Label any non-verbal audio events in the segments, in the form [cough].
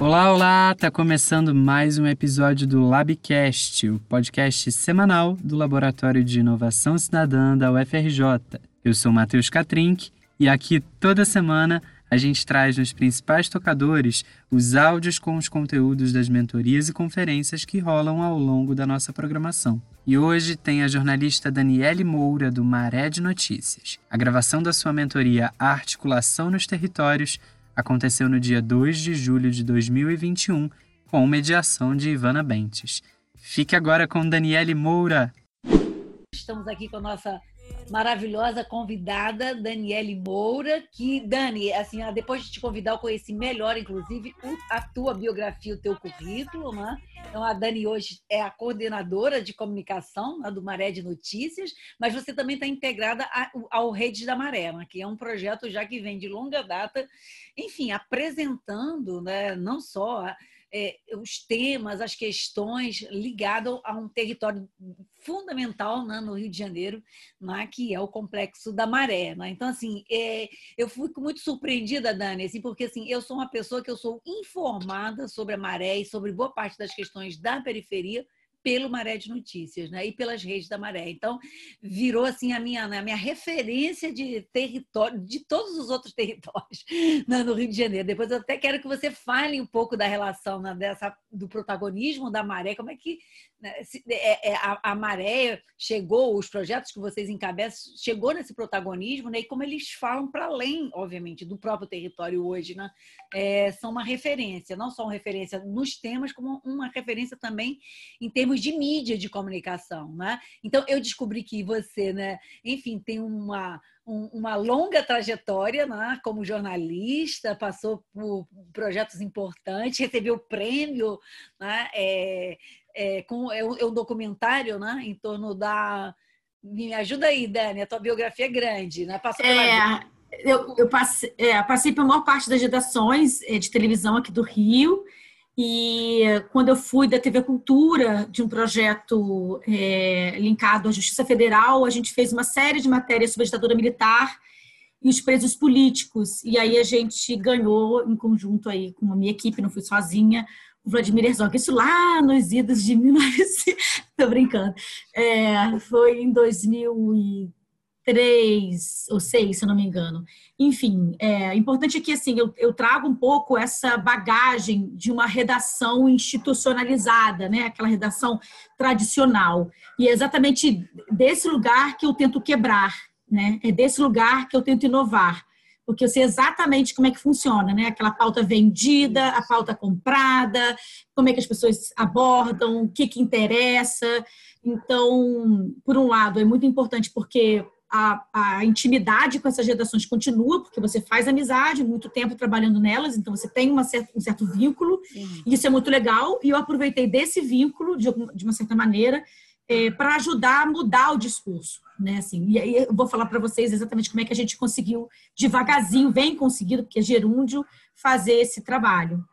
Olá, olá! Tá começando mais um episódio do Labcast, o podcast semanal do Laboratório de Inovação Cidadã da UFRJ. Eu sou Matheus Katrink e aqui toda semana a gente traz nos principais tocadores os áudios com os conteúdos das mentorias e conferências que rolam ao longo da nossa programação. E hoje tem a jornalista Daniele Moura, do Maré de Notícias. A gravação da sua mentoria Articulação nos Territórios aconteceu no dia 2 de julho de 2021, com mediação de Ivana Bentes. Fique agora com Daniele Moura. Estamos aqui com a nossa maravilhosa convidada, Daniele Moura, que, Dani, assim, depois de te convidar, eu conheci melhor, inclusive, a tua biografia, o teu currículo, né? Então, a Dani hoje é a coordenadora de comunicação né, do Maré de Notícias, mas você também está integrada ao Redes da Maré, né, que é um projeto já que vem de longa data, enfim, apresentando né, não só é, os temas, as questões ligadas a um território fundamental né, no Rio de Janeiro, né, que é o Complexo da Maré. Né? Então, assim, é, eu fico muito surpreendida, Dani, assim, porque assim, eu sou uma pessoa que eu sou informada sobre a maré e sobre boa parte das questões da periferia, pelo Maré de Notícias, né? E pelas redes da Maré. Então, virou assim a minha, né, a minha referência de território, de todos os outros [laughs] territórios né, no Rio de Janeiro. Depois eu até quero que você fale um pouco da relação né, dessa, do protagonismo da Maré, como é que né, é, é, a, a, Maré chegou, os projetos que vocês encabeçam, chegou nesse protagonismo, né? E como eles falam para além, obviamente, do próprio território hoje, né? É, são uma referência, não só uma referência nos temas, como uma referência também em termos de mídia de comunicação, né? Então, eu descobri que você, né? Enfim, tem uma uma longa trajetória né, como jornalista, passou por projetos importantes, recebeu prêmio né, é, é, com, é, um, é um documentário né, em torno da. Me ajuda aí, Dani, a tua biografia é grande, né? Passou pela... É, eu, eu passei, é, passei pela maior parte das redações é, de televisão aqui do Rio. E quando eu fui da TV Cultura, de um projeto é, linkado à Justiça Federal, a gente fez uma série de matérias sobre a ditadura militar e os presos políticos. E aí a gente ganhou em conjunto aí com a minha equipe, não fui sozinha, o Vladimir Herzog. Isso lá nos idos de 1900. [laughs] Tô brincando. É, foi em 2003 ou 6, se eu não me engano. Enfim, é importante que assim eu, eu trago um pouco essa bagagem de uma redação institucionalizada, né? Aquela redação tradicional. E é exatamente desse lugar que eu tento quebrar, né? É desse lugar que eu tento inovar porque eu sei exatamente como é que funciona, né? Aquela pauta vendida, a pauta comprada, como é que as pessoas abordam, o que que interessa. Então, por um lado, é muito importante porque a, a, intimidade com essas redações continua, porque você faz amizade, muito tempo trabalhando nelas, então você tem certa, um certo vínculo, e isso é muito legal, e eu aproveitei desse vínculo, de, de uma certa maneira, é, para ajudar a mudar o discurso. Né, assim, e aí eu vou falar para vocês exatamente como é que a gente conseguiu, devagarzinho, vem conseguido, porque é gerúndio, fazer esse trabalho.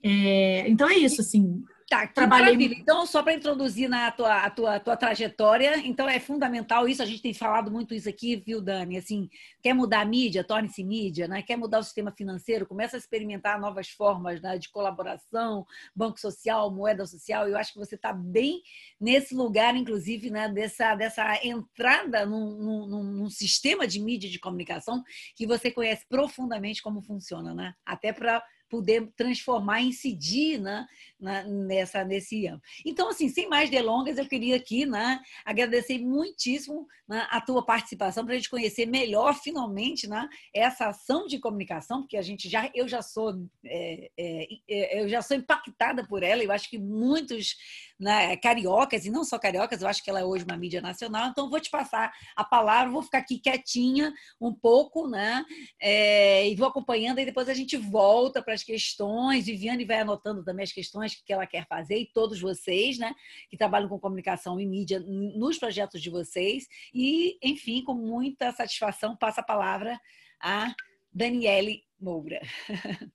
É, então é isso, assim, Tá, Trabalhei... maravilha. Então, só para introduzir na tua, a tua, tua trajetória, então é fundamental isso, a gente tem falado muito isso aqui, viu, Dani? Assim, quer mudar a mídia, torne-se mídia, né? quer mudar o sistema financeiro, começa a experimentar novas formas né, de colaboração, banco social, moeda social. Eu acho que você está bem nesse lugar, inclusive, né, dessa, dessa entrada num, num, num sistema de mídia de comunicação que você conhece profundamente como funciona, né? Até para poder transformar, incidir né, nessa, nesse ano. Então, assim, sem mais delongas, eu queria aqui né, agradecer muitíssimo né, a tua participação para a gente conhecer melhor, finalmente, né, essa ação de comunicação, porque a gente já, eu já sou, é, é, é eu já sou impactada por ela, eu acho que muitos né, cariocas, e não só cariocas, eu acho que ela é hoje uma mídia nacional, então vou te passar a palavra, vou ficar aqui quietinha um pouco, né, é, e vou acompanhando, e depois a gente volta para as questões, Viviane vai anotando também as questões que ela quer fazer, e todos vocês, né, que trabalham com comunicação e mídia nos projetos de vocês, e, enfim, com muita satisfação, passo a palavra a Daniele Moura. [laughs]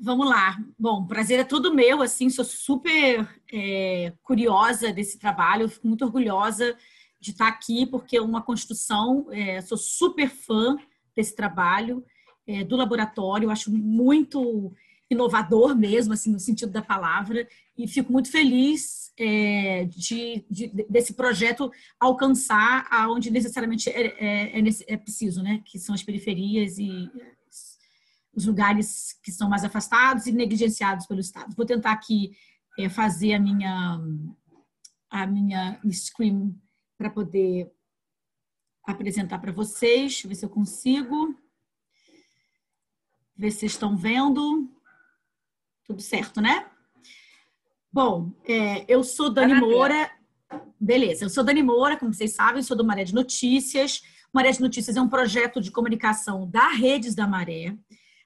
Vamos lá. Bom, prazer é todo meu, assim, sou super é, curiosa desse trabalho, fico muito orgulhosa de estar aqui, porque é uma construção, é, sou super fã desse trabalho, é, do laboratório. Acho muito inovador mesmo, assim, no sentido da palavra, e fico muito feliz é, de, de, desse projeto alcançar aonde necessariamente é, é, é, é, preciso, né? Que são as periferias e os lugares que são mais afastados e negligenciados pelo Estado. Vou tentar aqui é, fazer a minha a minha screen para poder apresentar para vocês. Ver se eu consigo. Ver se vocês estão vendo. Tudo certo, né? Bom, é, eu sou Dani Moura. Beleza, eu sou Dani Moura, como vocês sabem, sou do Maré de Notícias. Maré de Notícias é um projeto de comunicação da Redes da Maré.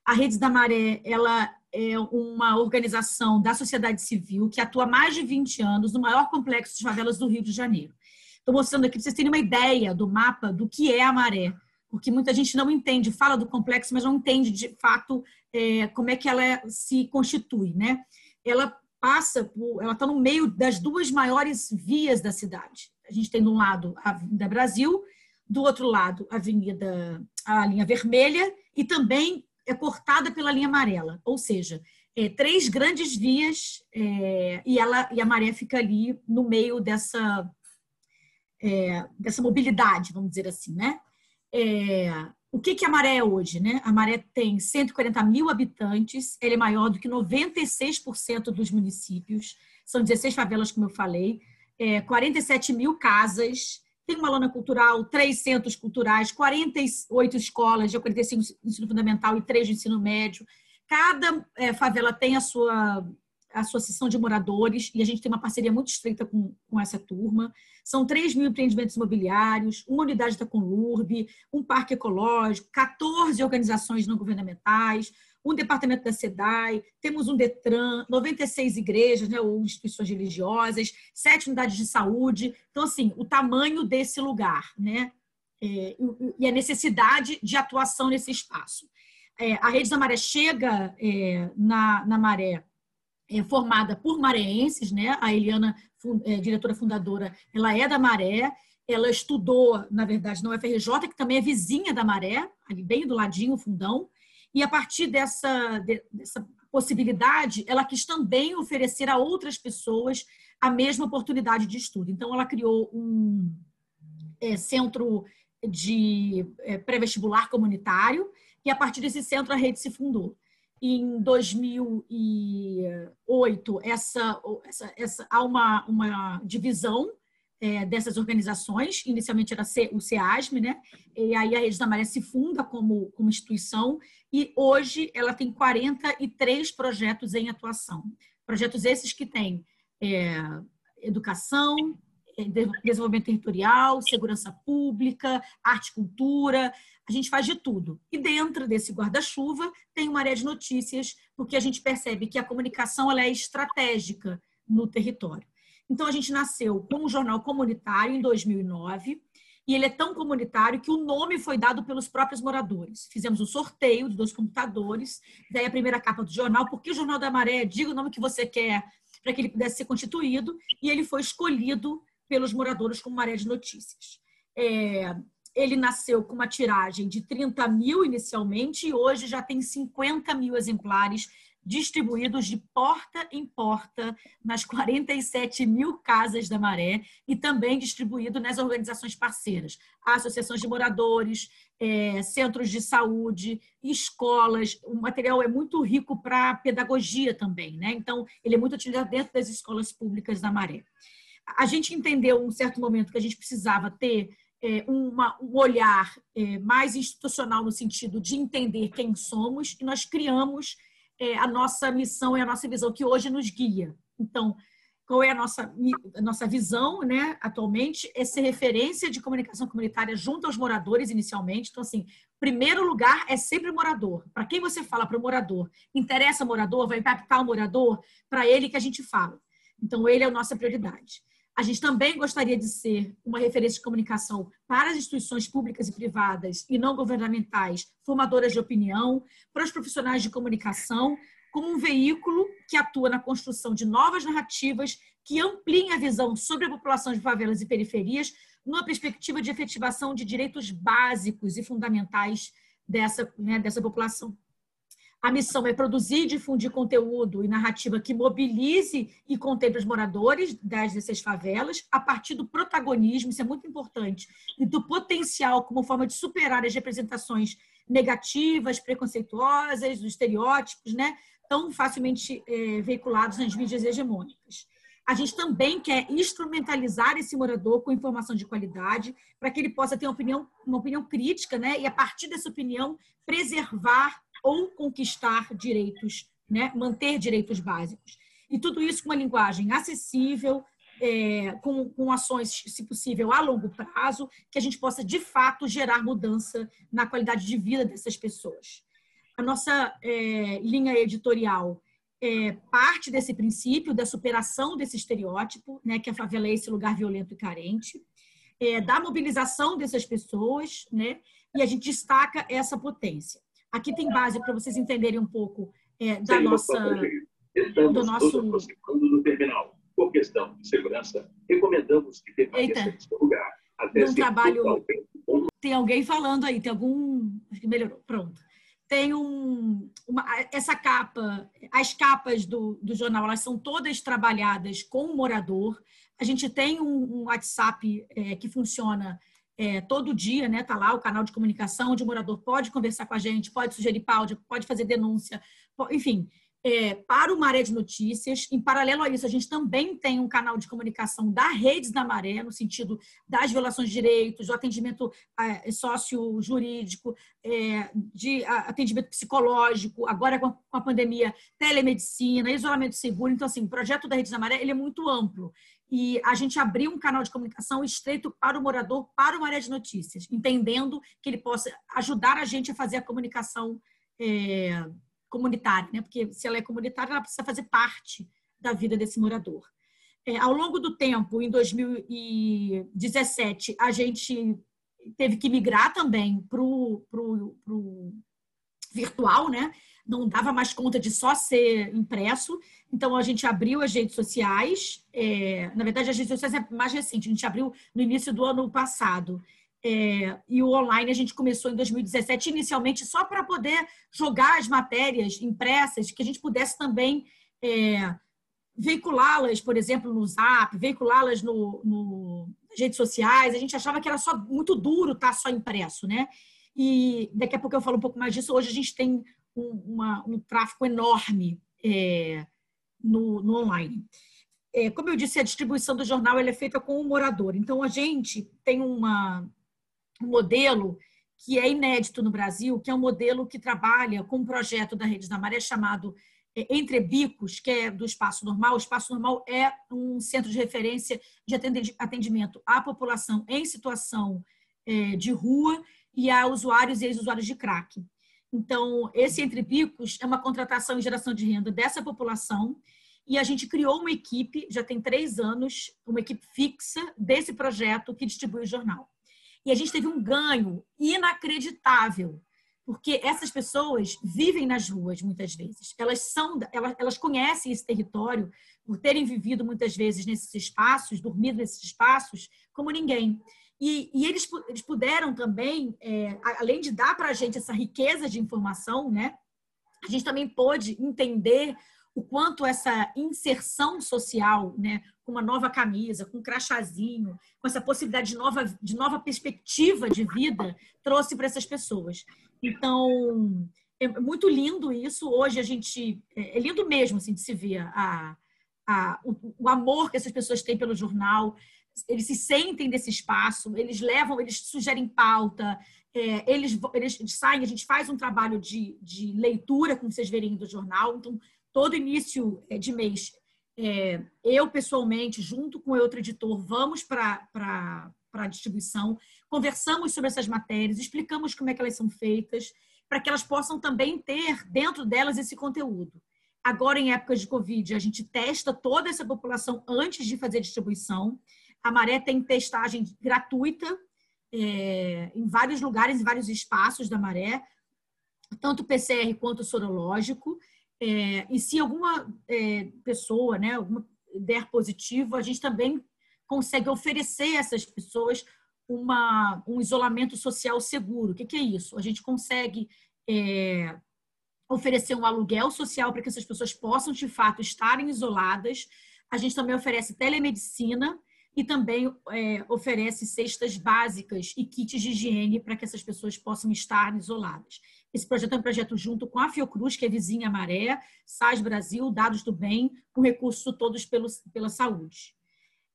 A Redes da Maré, ela é uma organização da sociedade civil que atua há mais de 20 anos no maior complexo de favelas do Rio de Janeiro. Estou mostrando aqui para vocês terem uma ideia do mapa do que é a maré, porque muita gente não entende, fala do complexo, mas não entende de fato é, como é que ela se constitui, né? Ela passa por, ela está no meio das duas maiores vias da cidade. A gente tem de um lado a Avenida Brasil, do outro lado a Avenida a linha vermelha e também é cortada pela linha amarela, ou seja, é, três grandes vias é, e ela e a maré fica ali no meio dessa é, dessa mobilidade, vamos dizer assim, né? É, o que, que a Maré é hoje, né? A Maré tem 140 mil habitantes, ela é maior do que 96% dos municípios, são 16 favelas, como eu falei, é, 47 mil casas, tem uma lona cultural, três centros culturais, 48 escolas, de 45 de ensino fundamental e três de ensino médio. Cada é, favela tem a sua a Associação de Moradores, e a gente tem uma parceria muito estreita com, com essa turma. São 3 mil empreendimentos imobiliários, uma unidade da Conurb, um parque ecológico, 14 organizações não governamentais, um departamento da SEDAI, temos um DETRAN, 96 igrejas né, ou instituições religiosas, sete unidades de saúde. Então, assim, o tamanho desse lugar, né? É, e a necessidade de atuação nesse espaço. É, a Rede da Maré chega é, na, na Maré é, formada por mareenses, né? A Eliana, é, diretora fundadora, ela é da Maré. Ela estudou, na verdade, na UFRJ, que também é vizinha da Maré, ali bem do ladinho, fundão. E a partir dessa, dessa possibilidade, ela quis também oferecer a outras pessoas a mesma oportunidade de estudo. Então, ela criou um é, centro de é, pré-vestibular comunitário, e a partir desse centro a rede se fundou em 2008 essa, essa, essa há uma, uma divisão é, dessas organizações, inicialmente era o CEASM, né? E aí a Rede da Maré se funda como, como instituição e hoje ela tem 43 projetos em atuação. Projetos esses que têm é, educação, desenvolvimento territorial, segurança pública, arte e cultura, a gente faz de tudo. E dentro desse guarda-chuva tem uma área de notícias, porque a gente percebe que a comunicação ela é estratégica no território. Então, a gente nasceu com um jornal comunitário em 2009, e ele é tão comunitário que o nome foi dado pelos próprios moradores. Fizemos um sorteio dos dois computadores, daí a primeira capa do jornal, porque o Jornal da Maré, diga o nome que você quer para que ele pudesse ser constituído, e ele foi escolhido pelos moradores como Maré de Notícias. É, ele nasceu com uma tiragem de 30 mil inicialmente e hoje já tem 50 mil exemplares distribuídos de porta em porta nas 47 mil casas da Maré e também distribuído nas organizações parceiras, associações de moradores, é, centros de saúde, escolas. O material é muito rico para pedagogia também, né? Então, ele é muito utilizado dentro das escolas públicas da Maré. A gente entendeu, um certo momento, que a gente precisava ter é, uma, um olhar é, mais institucional no sentido de entender quem somos e nós criamos é, a nossa missão e a nossa visão que hoje nos guia. Então, qual é a nossa, a nossa visão, né, atualmente? É ser referência de comunicação comunitária junto aos moradores, inicialmente. Então, assim, primeiro lugar é sempre o morador. Para quem você fala para o morador, interessa o morador, vai impactar o morador, para ele que a gente fala. Então, ele é a nossa prioridade. A gente também gostaria de ser uma referência de comunicação para as instituições públicas e privadas e não governamentais, formadoras de opinião, para os profissionais de comunicação, como um veículo que atua na construção de novas narrativas que ampliem a visão sobre a população de favelas e periferias numa perspectiva de efetivação de direitos básicos e fundamentais dessa, né, dessa população. A missão é produzir e difundir conteúdo e narrativa que mobilize e contemple os moradores das 16 favelas a partir do protagonismo, isso é muito importante, e do potencial como forma de superar as representações negativas, preconceituosas, os estereótipos, né, tão facilmente é, veiculados nas mídias hegemônicas. A gente também quer instrumentalizar esse morador com informação de qualidade, para que ele possa ter uma opinião, uma opinião crítica, né? E a partir dessa opinião preservar ou conquistar direitos, né? manter direitos básicos. E tudo isso com uma linguagem acessível, é, com, com ações, se possível, a longo prazo, que a gente possa, de fato, gerar mudança na qualidade de vida dessas pessoas. A nossa é, linha editorial é parte desse princípio da superação desse estereótipo, né, que a favela é esse lugar violento e carente, é, da mobilização dessas pessoas, né, e a gente destaca essa potência. Aqui tem base para vocês entenderem um pouco é, da Sim, nossa. Estamos do nosso... nos aproximando do terminal. Por questão de segurança, recomendamos que permaneça seu lugar. Até um trabalho. Tem alguém falando aí, tem algum. Acho que melhorou. Pronto. Tem um, uma, essa capa, as capas do, do jornal, elas são todas trabalhadas com o morador. A gente tem um, um WhatsApp é, que funciona é, todo dia, né? Tá lá o canal de comunicação, onde o morador pode conversar com a gente, pode sugerir pauta, pode fazer denúncia, enfim. É, para o Maré de Notícias. Em paralelo a isso, a gente também tem um canal de comunicação da Redes da Maré, no sentido das violações de direitos, do atendimento é, sócio-jurídico, é, de atendimento psicológico, agora com a, com a, pandemia, telemedicina, isolamento seguro. Então, assim, o projeto da Redes da Maré ele é muito amplo e a gente abriu um canal de comunicação estreito para o morador, para o Maré de Notícias, entendendo que ele possa ajudar a gente a fazer a comunicação é, comunitária, né? porque se ela é comunitária, ela precisa fazer parte da vida desse morador. É, ao longo do tempo, em 2017, a gente teve que migrar também para o virtual, né? não dava mais conta de só ser impresso, então a gente abriu as redes sociais. É, na verdade, as redes sociais é mais recente, a gente abriu no início do ano passado. É, e o online a gente começou em 2017, inicialmente só para poder jogar as matérias impressas, que a gente pudesse também é, veiculá-las, por exemplo, no Zap, veiculá-las no, no, redes sociais. A gente achava que era só muito duro estar tá só impresso, né? E daqui a pouco eu falo um pouco mais disso. Hoje a gente tem um, uma, um tráfego enorme é, no, no, online. É, como eu disse, a distribuição do jornal é feita com o morador. Então, a gente tem uma, um modelo que é inédito no Brasil, que é um modelo que trabalha com um projeto da Rede da Maré chamado é, Entre Bicos, que é do Espaço Normal. O Espaço Normal é um centro de referência de atendimento à população em situação é, de rua e a usuários e ex-usuários de crack. Então, esse Entre Bicos é uma contratação e geração de renda dessa população. E a gente criou uma equipe, já tem três anos, uma equipe fixa desse projeto que distribui o jornal. E a gente teve um ganho inacreditável, porque essas pessoas vivem nas ruas muitas vezes. Elas são, elas, elas conhecem esse território por terem vivido muitas vezes nesses espaços, dormido nesses espaços, como ninguém. E, e eles, eles puderam também, é, além de dar para a gente essa riqueza de informação, né, a gente também pôde entender o quanto essa inserção social, né, com uma nova camisa, com um crachazinho, com essa possibilidade de nova, de nova perspectiva de vida, trouxe para essas pessoas. Então, é muito lindo isso. Hoje a gente. É, é lindo mesmo assim, de se ver a, a, o, o amor que essas pessoas têm pelo jornal eles se sentem desse espaço, eles levam, eles sugerem pauta, é, eles, eles saem, a gente faz um trabalho de, de leitura, como vocês verem do jornal, então todo início é, de mês, é, eu pessoalmente, junto com outro editor, vamos para a distribuição, conversamos sobre essas matérias, explicamos como é que elas são feitas, para que elas possam também ter dentro delas esse conteúdo. Agora, em épocas de Covid, a gente testa toda essa população antes de fazer a distribuição. A Maré tem testagem gratuita é, em vários lugares, em vários espaços da Maré, tanto PCR quanto sorológico. É, e se alguma é, pessoa né, alguma der positivo, a gente também consegue oferecer a essas pessoas uma, um isolamento social seguro. O que, que é isso? A gente consegue é, oferecer um aluguel social para que essas pessoas possam, de fato, estarem isoladas. A gente também oferece telemedicina e também é, oferece cestas básicas e kits de higiene para que essas pessoas possam estar isoladas. Esse projeto é um projeto junto com a Fiocruz, que é vizinha Maré, SAS Brasil, Dados do Bem, com recursos todos pelo, pela saúde.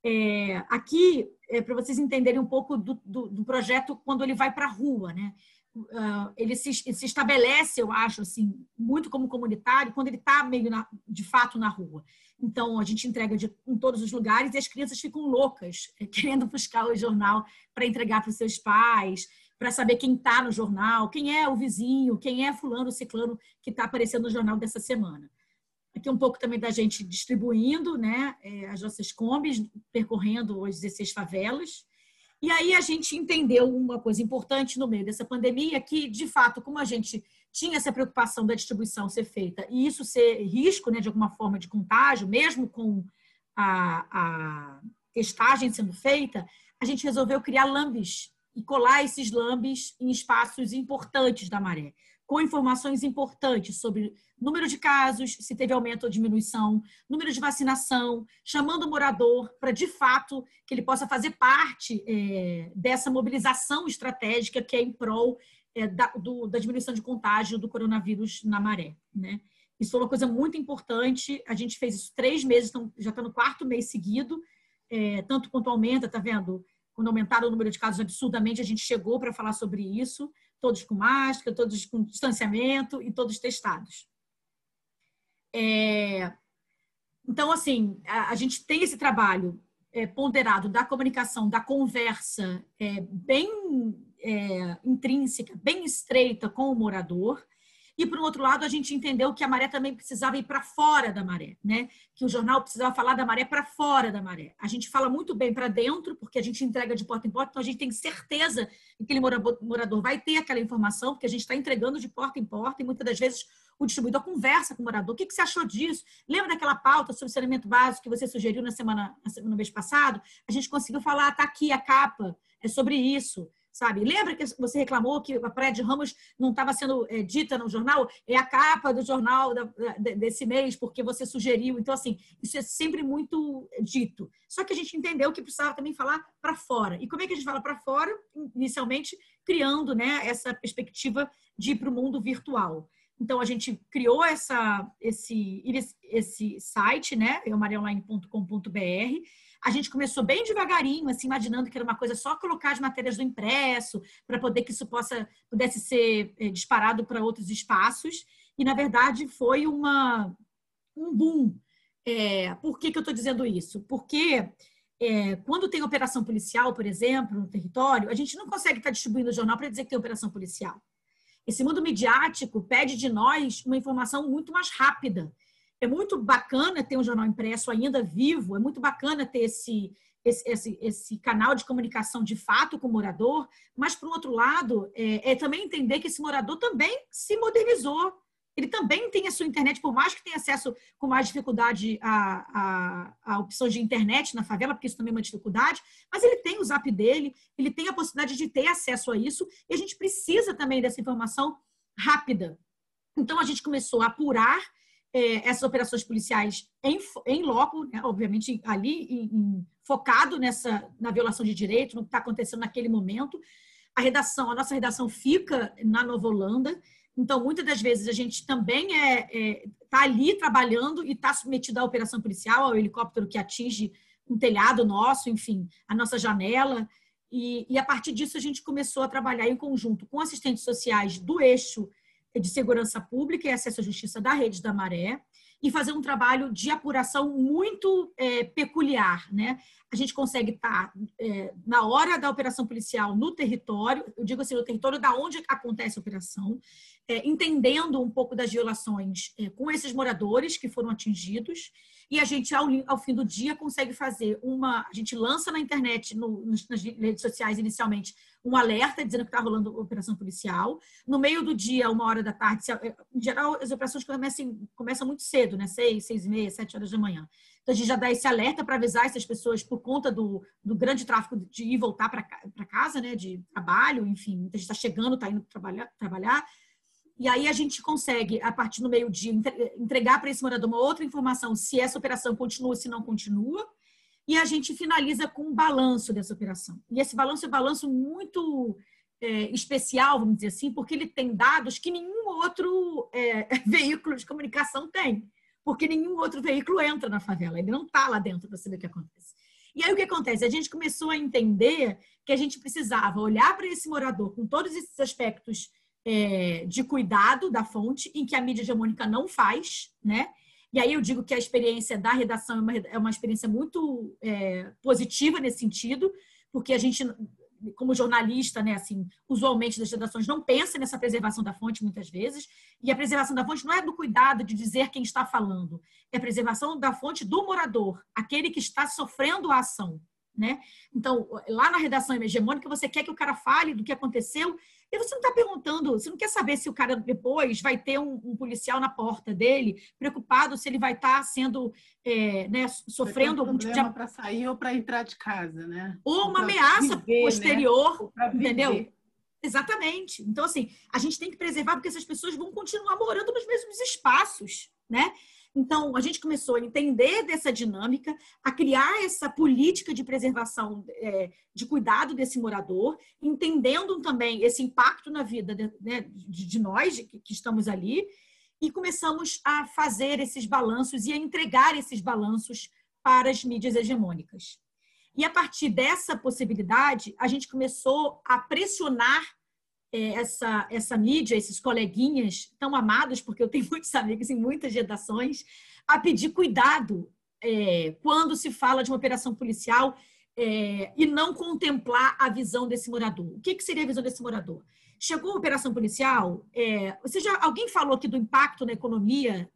É, aqui, é, para vocês entenderem um pouco do, do, do projeto quando ele vai para a rua, né? Uh, ele se, se, estabelece, eu acho, assim, muito como comunitário, quando ele está meio na, de fato na rua. Então, a gente entrega de, em todos os lugares e as crianças ficam loucas, [laughs] querendo buscar o jornal para entregar para os seus pais, para saber quem está no jornal, quem é o vizinho, quem é fulano, ciclano que está aparecendo no jornal dessa semana. Aqui um pouco também da gente distribuindo né, é, as nossas combis, percorrendo as 16 favelas. E aí a gente entendeu uma coisa importante no meio dessa pandemia, que, de fato, como a gente tinha essa preocupação da distribuição ser feita e isso ser risco, né, de alguma forma de contágio, mesmo com a, a testagem sendo feita, a gente resolveu criar lambes e colar esses lambes em espaços importantes da maré com informações importantes sobre número de casos, se teve aumento ou diminuição, número de vacinação, chamando o morador para, de fato, que ele possa fazer parte é, dessa mobilização estratégica que é em prol é, da, do, da, diminuição de contágio do coronavírus na maré. Né? Isso foi uma coisa muito importante. A gente fez isso três meses, então já está no quarto mês seguido, é, tanto quanto aumenta, está vendo? Quando aumentaram o número de casos absurdamente, a gente chegou para falar sobre isso todos com máscara, todos com distanciamento e todos testados. É, então, assim, a, a, gente tem esse trabalho é, ponderado da comunicação, da conversa é, bem é, intrínseca, bem estreita com o morador, e, por um outro lado, a gente entendeu que a maré também precisava ir para fora da maré, né? Que o jornal precisava falar da maré para fora da maré. A gente fala muito bem para dentro, porque a gente entrega de porta em porta, então a gente tem certeza que aquele morador vai ter aquela informação, porque a gente está entregando de porta em porta, e muitas das vezes o distribuidor conversa com o morador. O que, que você achou disso? Lembra daquela pauta sobre saneamento básico que você sugeriu na semana, no mês passado? A gente conseguiu falar, está aqui a capa, é sobre isso sabe? Lembra que você reclamou que a Praia de Ramos não estava sendo é, dita no jornal? É a capa do jornal da, da, desse mês, porque você sugeriu. Então, assim, isso é sempre muito dito. Só que a gente entendeu que precisava também falar para fora. E como é que a gente fala para fora? Inicialmente, criando né, essa perspectiva de ir para o mundo virtual. Então, a gente criou essa, esse, esse site, né, eumareonline.com.br, a gente começou bem devagarinho, assim, imaginando que era uma coisa só colocar as matérias do impresso, para poder que isso possa, pudesse ser é, disparado para outros espaços. E, na verdade, foi uma, um boom. É, por que, que eu estou dizendo isso? Porque é, quando tem operação policial, por exemplo, no território, a gente não consegue estar tá distribuindo o jornal para dizer que tem operação policial. Esse mundo midiático pede de nós uma informação muito mais rápida é muito bacana ter um jornal impresso ainda vivo, é muito bacana ter esse, esse, esse, esse canal de comunicação de fato com o morador, mas, por outro lado, é, é, também entender que esse morador também se modernizou. Ele também tem a sua internet, por mais que tenha acesso com mais dificuldade a, a, a opções de internet na favela, porque isso também é uma dificuldade, mas ele tem o zap dele, ele tem a possibilidade de ter acesso a isso, e a gente precisa também dessa informação rápida. Então, a gente começou a apurar é, essas operações policiais em, em loco, né, obviamente ali em, em, focado nessa na violação de direitos, no que está acontecendo naquele momento. A redação, a nossa redação fica na Nova Holanda, então muitas das vezes a gente também é está é, tá ali trabalhando e está submetido à operação policial, ao helicóptero que atinge um telhado nosso, enfim, a nossa janela. E, e a partir disso a gente começou a trabalhar em conjunto com assistentes sociais do eixo de segurança pública e acesso à justiça da Rede da Maré e fazer um trabalho de apuração muito é, peculiar, né? A gente consegue estar é, na hora da operação policial no território, eu digo assim, no território da onde acontece a operação, é, entendendo um pouco das violações é, com esses moradores que foram atingidos e a gente, ao, ao, fim do dia, consegue fazer uma. A gente lança na internet, no, nas redes sociais inicialmente, um alerta dizendo que está rolando operação policial. No meio do dia, uma hora da tarde, em geral, as operações começam, começam muito cedo, né? Seis, seis e meia, sete horas da manhã. Então, a gente já dá esse alerta para avisar essas pessoas por conta do, do grande tráfego de ir e voltar para casa, né, de trabalho, enfim, muita gente está chegando, está indo trabalhar, trabalhar. E aí a gente consegue, a partir do meio-dia, entregar para esse morador uma outra informação se essa operação continua se não continua. E a gente finaliza com um balanço dessa operação. E esse balanço é um balanço muito é, especial, vamos dizer assim, porque ele tem dados que nenhum outro é, [laughs] veículo de comunicação tem. Porque nenhum outro veículo entra na favela, ele não está lá dentro para saber o que acontece. E aí o que acontece? A gente começou a entender que a gente precisava olhar para esse morador com todos esses aspectos é, de cuidado da fonte, em que a mídia hegemônica não faz, né? E aí eu digo que a experiência da redação é uma, é uma experiência muito é, positiva nesse sentido, porque a gente, como jornalista, né, assim, usualmente das redações não pensa nessa preservação da fonte muitas vezes, e a preservação da fonte não é do cuidado de dizer quem está falando, é a preservação da fonte do morador, aquele que está sofrendo a ação, né? Então, lá na redação hegemônica, você quer que o cara fale do que aconteceu e você não está perguntando, você não quer saber se o cara depois vai ter um, um policial na porta dele, preocupado se ele vai estar tá sendo, é, né, sofrendo algum tipo de. para sair ou para entrar de casa, né? Ou uma ameaça viver, né? posterior, né? entendeu? Exatamente. Então, assim, a gente tem que preservar porque essas pessoas vão continuar morando nos mesmos espaços, né? Então, a gente começou a entender dessa dinâmica, a criar essa política de preservação, é, de cuidado desse morador, entendendo também esse impacto na vida de, né, de, de nós que, que estamos ali, e começamos a fazer esses balanços e a entregar esses balanços para as mídias hegemônicas. E a partir dessa possibilidade, a gente começou a pressionar essa, essa mídia, esses coleguinhas tão amados, porque eu tenho [laughs] muitos amigos em muitas redações, a pedir cuidado é, quando se fala de uma operação policial é, e não contemplar a visão desse morador. O que, que seria a visão desse morador? Chegou a operação policial, é, você já, alguém falou aqui do impacto na economia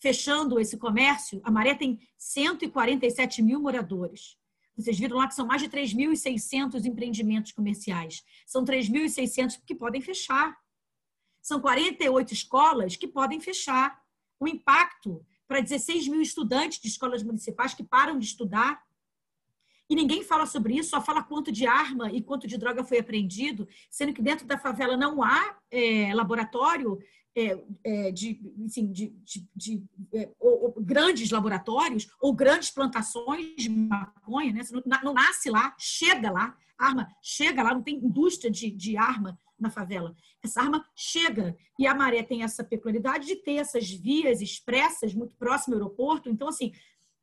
fechando esse comércio? A Maré tem 147 mil moradores. Vocês viram lá que são mais de 3.600 empreendimentos comerciais. São 3.600 que podem fechar. São 48 escolas que podem fechar. O impacto para 16 mil estudantes de escolas municipais que param de estudar. E ninguém fala sobre isso, só fala quanto de arma e quanto de droga foi apreendido, sendo que dentro da favela não há é, laboratório é, é, de, de, de, de é, ou, ou, grandes laboratórios ou grandes plantações de maconha, né? Não, não, nasce lá, chega lá, arma chega lá, não tem indústria de, de arma na favela. Essa arma chega e a Maré tem essa peculiaridade de ter essas vias expressas muito próximo ao aeroporto. Então, assim,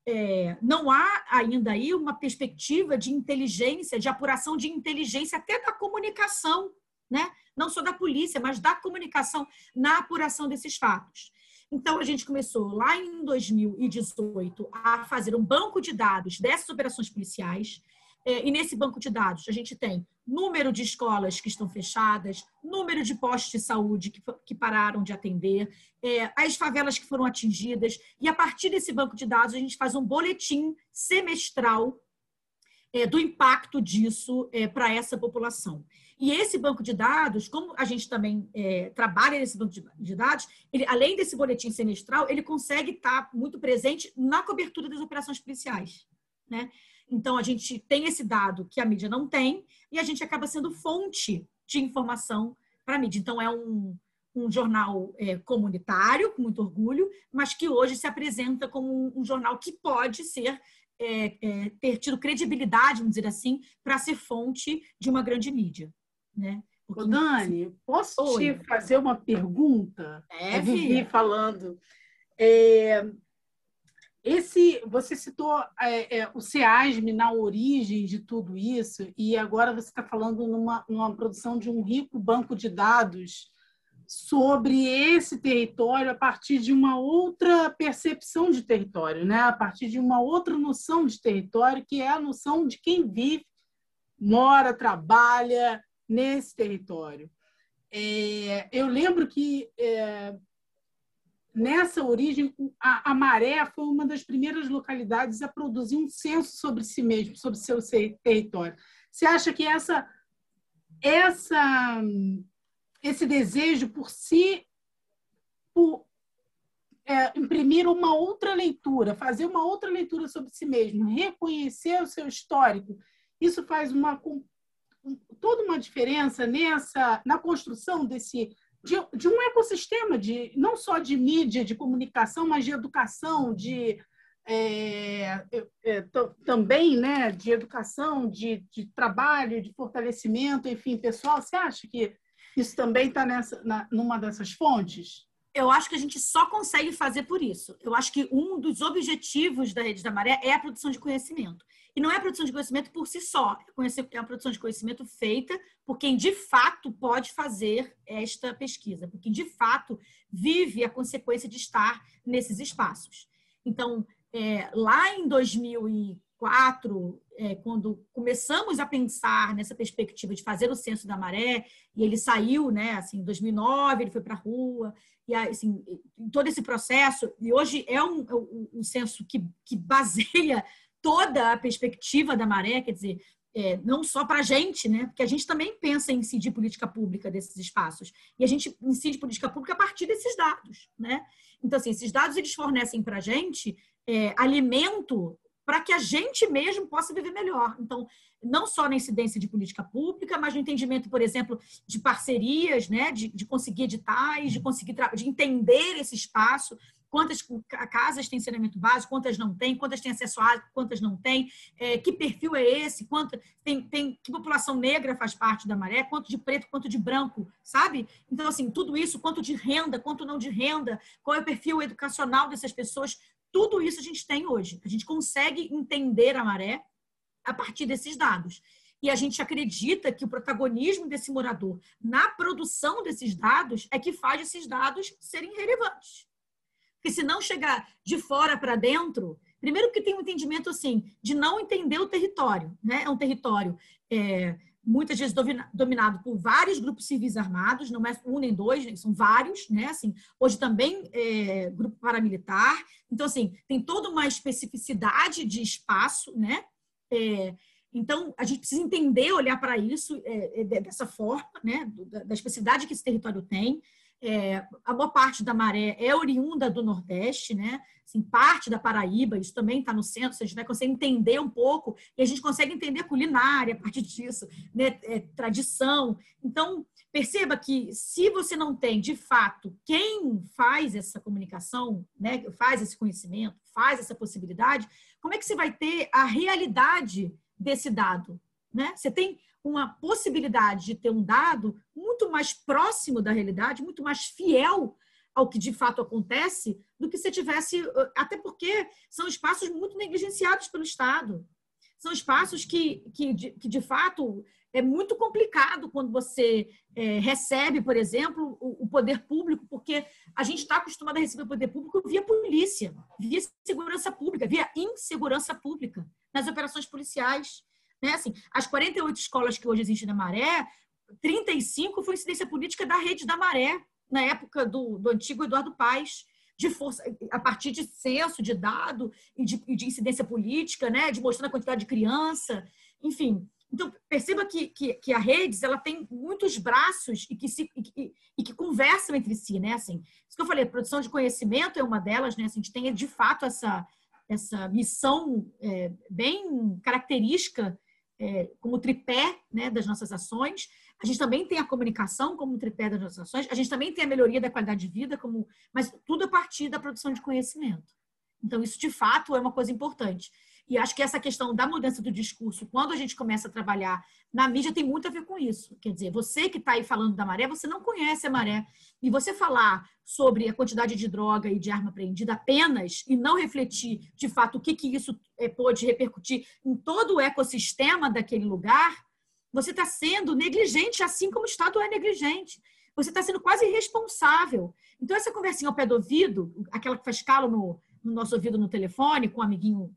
é, não há ainda aí uma perspectiva de inteligência, de apuração de inteligência até da comunicação, né? não só da polícia, mas da comunicação na apuração desses fatos. Então, a gente começou lá em 2018 a fazer um banco de dados dessas operações policiais. É, e nesse banco de dados, a gente tem número de escolas que estão fechadas, número de postos de saúde que, que pararam de atender, é, as favelas que foram atingidas. E a partir desse banco de dados, a gente faz um boletim semestral é, do impacto disso para essa população. E esse banco de dados, como a gente também é, trabalha nesse banco de dados, ele, além desse boletim semestral, ele consegue estar muito presente na cobertura das operações policiais. Né? Então, a gente tem esse dado que a mídia não tem e a gente acaba sendo fonte de informação para a mídia. Então, é um, um jornal é, comunitário, com muito orgulho, mas que hoje se apresenta como um, um jornal que pode ser é, é, ter tido credibilidade, vamos dizer assim, para ser fonte de uma grande mídia. Né? Ô, Dani, posso Oi. te fazer uma pergunta? É, Vivi falando. É, esse, você citou é, é, o SEASM na origem de tudo isso, e agora você está falando numa, numa produção de um rico banco de dados sobre esse território a partir de uma outra percepção de território, né? a partir de uma outra noção de território, que é a noção de quem vive, mora, trabalha, nesse território. É, eu lembro que é, nessa origem a, a, Maré foi uma das primeiras localidades a produzir um censo sobre si mesmo, sobre seu território. Você acha que essa essa esse desejo por si por, é, imprimir uma outra leitura, fazer uma outra leitura sobre si mesmo, reconhecer o seu histórico, isso faz uma toda uma diferença nessa na construção desse de, de, um ecossistema de não só de mídia, de comunicação, mas de educação, de é, é, também né, de educação, de, de, trabalho, de fortalecimento, enfim, pessoal. Você acha que isso também está nessa na, numa dessas fontes? eu acho que a gente só consegue fazer por isso. Eu acho que um dos objetivos da Rede da Maré é a produção de conhecimento. E não é produção de conhecimento por si só, é a produção de conhecimento feita por quem de fato pode fazer esta pesquisa, por quem de fato vive a consequência de estar nesses espaços. Então, é, lá em 2000 2004, é, quando começamos a pensar nessa perspectiva de fazer o censo da maré, e ele saiu, né, assim, em 2009, ele foi para a rua, e assim, todo esse processo, e hoje é um, é um, um censo que, que baseia toda a perspectiva da maré, quer dizer, é, não só para a gente, né? Porque a gente também pensa em incidir política pública desses espaços. E a gente incide política pública a partir desses dados, né? Então, assim, esses dados eles fornecem para a gente é, alimento para que a gente mesmo possa viver melhor. Então, não só na incidência de política pública, mas no entendimento, por exemplo, de parcerias, né, de, de conseguir editais, de conseguir de entender esse espaço, quantas casas têm saneamento básico, quantas não têm, quantas têm acesso a água, quantas não têm, é, que perfil é esse, quanto, tem, tem, que população negra faz parte da maré, quanto de preto, quanto de branco, sabe? Então, assim, tudo isso, quanto de renda, quanto não de renda, qual é o perfil educacional dessas pessoas, tudo isso a gente tem hoje. A gente consegue entender a maré a partir desses dados. E a gente acredita que o protagonismo desse morador na produção desses dados é que faz esses dados serem relevantes. Porque se não chegar de fora para dentro, primeiro que tem um entendimento assim de não entender o território, né? É um território é, muitas vezes dominado por vários grupos civis armados, não é um nem dois, né, são vários, né? Assim, hoje também é, grupo paramilitar. Então, assim, tem toda uma especificidade de espaço, né? É, então, a gente precisa entender, olhar para isso é, é dessa forma, né? Da, da especificidade que esse território tem. É, a boa parte da maré é oriunda do Nordeste, né? Assim, parte da Paraíba, isso também está no centro, a gente vai conseguir entender um pouco, e a gente consegue entender culinária a partir disso, né? É, tradição. Então, perceba que se você não tem, de fato, quem faz essa comunicação, né? faz esse conhecimento, faz essa possibilidade, como é que você vai ter a realidade desse dado? Né? Você tem uma possibilidade de ter um dado muito mais próximo da realidade, muito mais fiel ao que de fato acontece, do que se tivesse. Até porque são espaços muito negligenciados pelo Estado. São espaços que, que, de, que de fato, é muito complicado quando você é, recebe, por exemplo, o, o, poder público, porque a gente está acostumado a receber o poder público via polícia, via segurança pública, via insegurança pública, nas operações policiais. Né? Assim, as 48 escolas que hoje existem na Maré, 35 foi incidência política da rede da Maré, na época do, do antigo Eduardo Paes, de força, a partir de censo, de dado e de, de incidência política, né? de mostrando a quantidade de criança, enfim. Então, perceba que, que, que, a Redes ela tem muitos braços e que, se, e, e, que conversam entre si, né? Assim, isso que eu falei, produção de conhecimento é uma delas, né? Assim, a gente tem, de fato, essa, essa missão é, bem característica é, como tripé né, das nossas ações. A gente também tem a comunicação como tripé das nossas ações. A gente também tem a melhoria da qualidade de vida, como, mas tudo a partir da produção de conhecimento. Então, isso de fato é uma coisa importante. E acho que essa questão da mudança do discurso, quando a gente começa a trabalhar na mídia, tem muito a ver com isso. Quer dizer, você que está aí falando da maré, você não conhece a maré. E você falar sobre a quantidade de droga e de arma apreendida apenas e não refletir, de fato, o que, que isso é, pode repercutir em todo o ecossistema daquele lugar, você está sendo negligente, assim como o Estado é negligente. Você está sendo quase irresponsável. Então, essa conversinha ao pé do ouvido, aquela que faz calo no, no nosso ouvido no telefone, com um amiguinho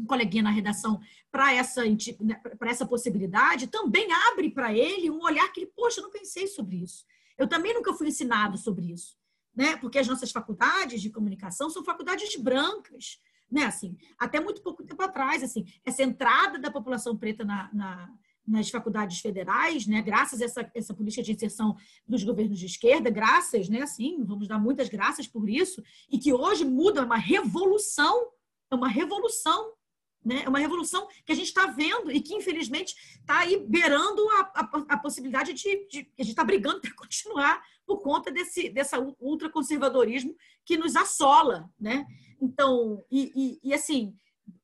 um coleguinha na redação para essa, né, essa possibilidade, também abre para ele um olhar que ele, poxa, eu não pensei sobre isso. Eu também nunca fui ensinado sobre isso. Né? Porque as nossas faculdades de comunicação são faculdades brancas. Né? Assim, até muito pouco tempo atrás, assim, essa entrada da população preta na, na nas faculdades federais, né, graças a essa, essa política de inserção dos governos de esquerda, graças, né, assim, vamos dar muitas graças por isso, e que hoje muda uma revolução, é uma revolução, né, é uma revolução que a gente está vendo e que, infelizmente, está aí beirando a, a, a possibilidade de, de, a gente está brigando para [laughs] continuar por conta desse dessa ultraconservadorismo que nos assola, né? Então, e, e, e assim,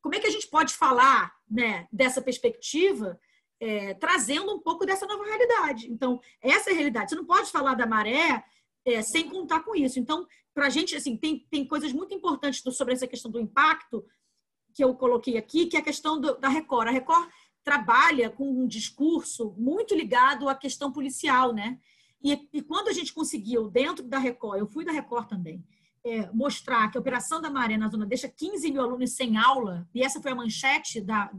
como é que a gente pode falar né, dessa perspectiva é, trazendo um pouco dessa nova realidade. Então, essa é a realidade. Você não pode falar da maré é, sem contar com isso. Então, para a gente, assim, tem, tem coisas muito importantes sobre essa questão do impacto que eu coloquei aqui, que é a questão do, da Record. A Record trabalha com um discurso muito ligado à questão policial, né? E, e quando a gente conseguiu, dentro da Record, eu fui da Record também, é, mostrar que a Operação da Maré na Zona deixa 15 mil alunos sem aula, e essa foi a manchete da,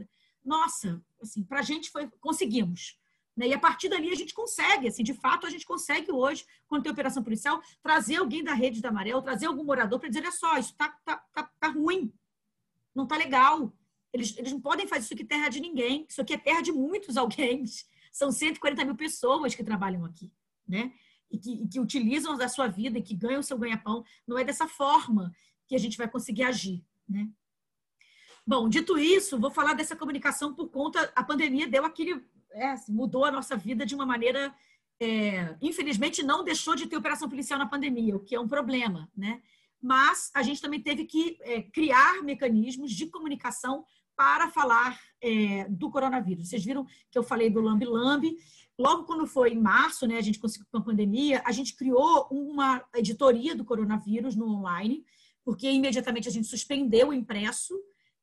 nossa, assim, para a gente foi, conseguimos. Né? E a partir dali a gente consegue, assim, de fato a gente consegue hoje, quando tem operação policial, trazer alguém da rede da Maré, ou trazer algum morador para dizer, olha só, isso tá, tá, tá, tá ruim, não tá legal. Eles, eles não podem fazer isso aqui terra de ninguém, isso aqui é terra de muitos alguém. [laughs] São 140 mil pessoas que trabalham aqui, né? E que, e que utilizam da sua vida e que ganham o seu ganha-pão. Não é dessa forma que a gente vai conseguir agir, né? Bom, dito isso, vou falar dessa comunicação por conta a pandemia deu aquele é, assim, mudou a nossa vida de uma maneira é, infelizmente não deixou de ter operação policial na pandemia, o que é um problema, né? Mas a gente também teve que é, criar mecanismos de comunicação para falar é, do coronavírus. Vocês viram que eu falei do Lambi Lambi. Logo quando foi em março, né, a gente conseguiu com a pandemia, a gente criou uma editoria do coronavírus no online, porque imediatamente a gente suspendeu o impresso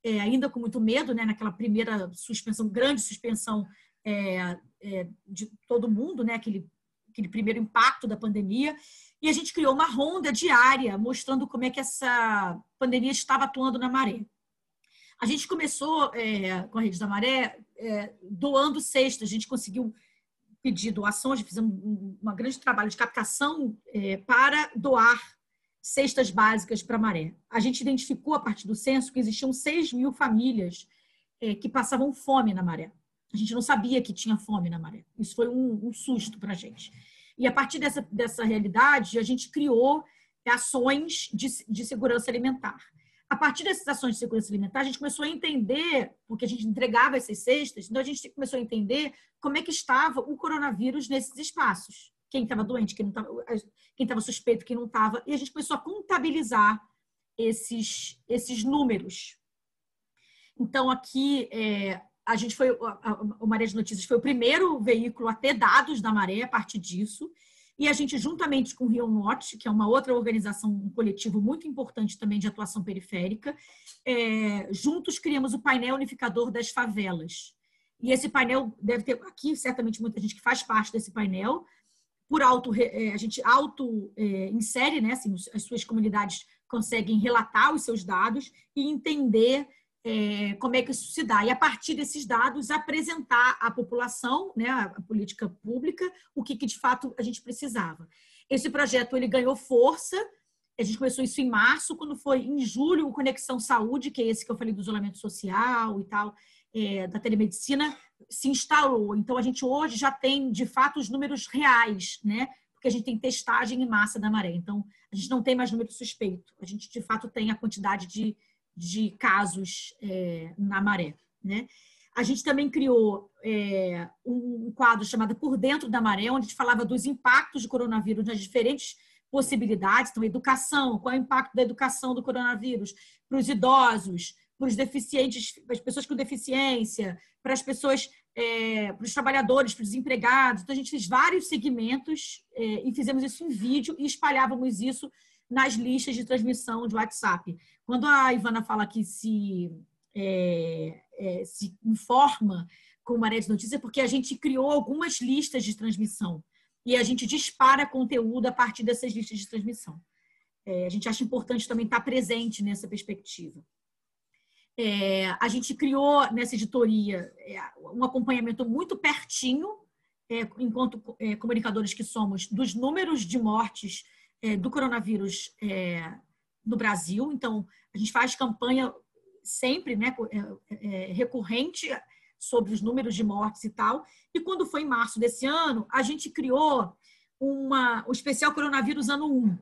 é, ainda com muito medo, né, naquela primeira suspensão, grande suspensão é, é, de todo mundo, né, aquele, aquele primeiro impacto da pandemia, e a gente criou uma ronda diária mostrando como é que essa pandemia estava atuando na maré. A gente começou é, com a Rede da Maré é, doando cestas, a gente conseguiu pedir doações, fizemos um, um grande trabalho de captação é, para doar cestas básicas para Maré. A gente identificou, a partir do censo, que existiam 6 mil famílias é, que passavam fome na Maré. A gente não sabia que tinha fome na Maré. Isso foi um, um susto para a gente. E a partir dessa, dessa realidade, a gente criou ações de, de segurança alimentar. A partir dessas ações de segurança alimentar, a gente começou a entender, porque a gente entregava essas cestas, então a gente começou a entender como é que estava o coronavírus nesses espaços quem estava doente, quem estava, estava suspeito, quem não estava, e a gente começou a contabilizar esses, esses números. Então, aqui, é, a gente foi, o Maré de Notícias foi o primeiro veículo a ter dados da maré a partir disso, e a gente, juntamente com o Rio Norte, que é uma outra organização, um coletivo muito importante também de atuação periférica, é, juntos criamos o painel unificador das favelas. E esse painel deve ter aqui, certamente, muita gente que faz parte desse painel, por auto, é, a gente auto é, insere, né, assim, as suas comunidades conseguem relatar os seus dados e entender é, como é que isso se dá. E a partir desses dados, apresentar à população, né, a política pública, o que, que de fato a gente precisava. Esse projeto ele ganhou força, a gente começou isso em março, quando foi em julho o Conexão Saúde, que é esse que eu falei do isolamento social e tal, é, da telemedicina, se instalou. Então, a gente hoje já tem, de fato, os números reais, né? Porque a gente tem testagem em massa da maré. Então, a gente não tem mais número suspeito. A gente, de fato, tem a quantidade de, de casos é, na maré, né? A gente também criou é, um quadro chamado Por Dentro da Maré, onde a gente falava dos impactos do coronavírus nas diferentes possibilidades. Então, educação, qual é o impacto da educação do coronavírus para os idosos, para os deficientes, para as pessoas com deficiência, para as pessoas, é, para os trabalhadores, para os empregados. Então, a gente fez vários segmentos é, e fizemos isso em vídeo e espalhávamos isso nas listas de transmissão de WhatsApp. Quando a Ivana fala que se, é, é se informa com Maré de Notícia, é porque a gente criou algumas listas de transmissão e a gente dispara conteúdo a partir dessas listas de transmissão. É, a gente acha importante também estar presente nessa perspectiva. É, a gente criou nessa editoria é, um acompanhamento muito pertinho, é, enquanto é, comunicadores que somos, dos números de mortes é, do coronavírus no Brasil. Então, a gente faz campanha sempre, né, recorrente, sobre os números de mortes e tal. E quando foi em março desse ano, a gente criou uma, o especial Coronavírus Ano 1.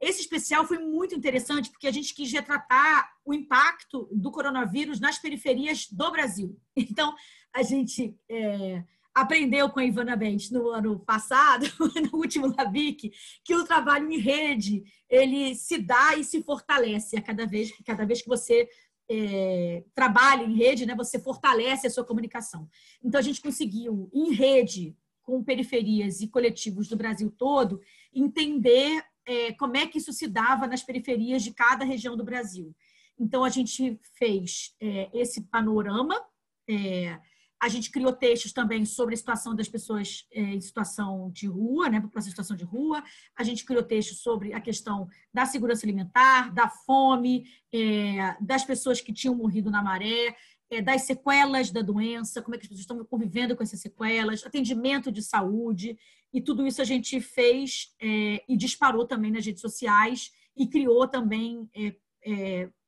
Esse especial foi muito interessante porque a gente quis retratar o impacto do coronavírus nas periferias do Brasil. [laughs] Então, a gente é, aprendeu com a Ivana Bentes no ano passado, [laughs] no último LABIC, que o trabalho em rede ele se dá e se fortalece a cada vez, cada vez que você é, trabalha em rede, né, você fortalece a sua comunicação. Então, a gente conseguiu, em rede, com periferias e coletivos do Brasil todo, entender é, como é que isso se dava nas periferias de cada região do Brasil. Então, a gente fez é, esse panorama, é, a gente criou textos também sobre a situação das pessoas é, em situação de rua, né, população em situação de rua. A gente criou textos sobre a questão da segurança alimentar, da fome, é, das pessoas que tinham morrido na maré, é, das sequelas da doença, como é que as pessoas estão convivendo com essas sequelas, atendimento de saúde. E tudo isso a gente fez é, e disparou também nas redes sociais e criou também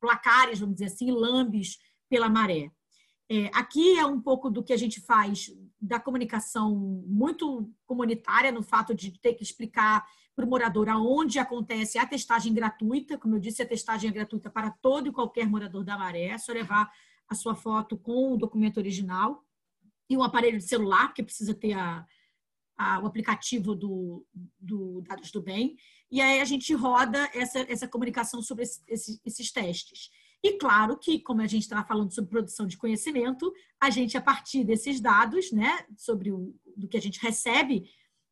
placares, vamos dizer assim, lambes pela maré. É, aqui é um pouco do que a gente faz da comunicação muito comunitária, no fato de ter que explicar para o morador aonde acontece a testagem gratuita. Como eu disse, a testagem é gratuita para todo e qualquer morador da Maré. É só levar a sua foto com o documento original e um aparelho de celular, porque precisa ter a, a, o aplicativo do, do, Dados do Bem. E aí a gente roda essa, essa comunicação sobre esse, esses, esses testes. E claro que, como a gente estava falando sobre produção de conhecimento, a gente, a partir desses dados, né, sobre o do que a gente recebe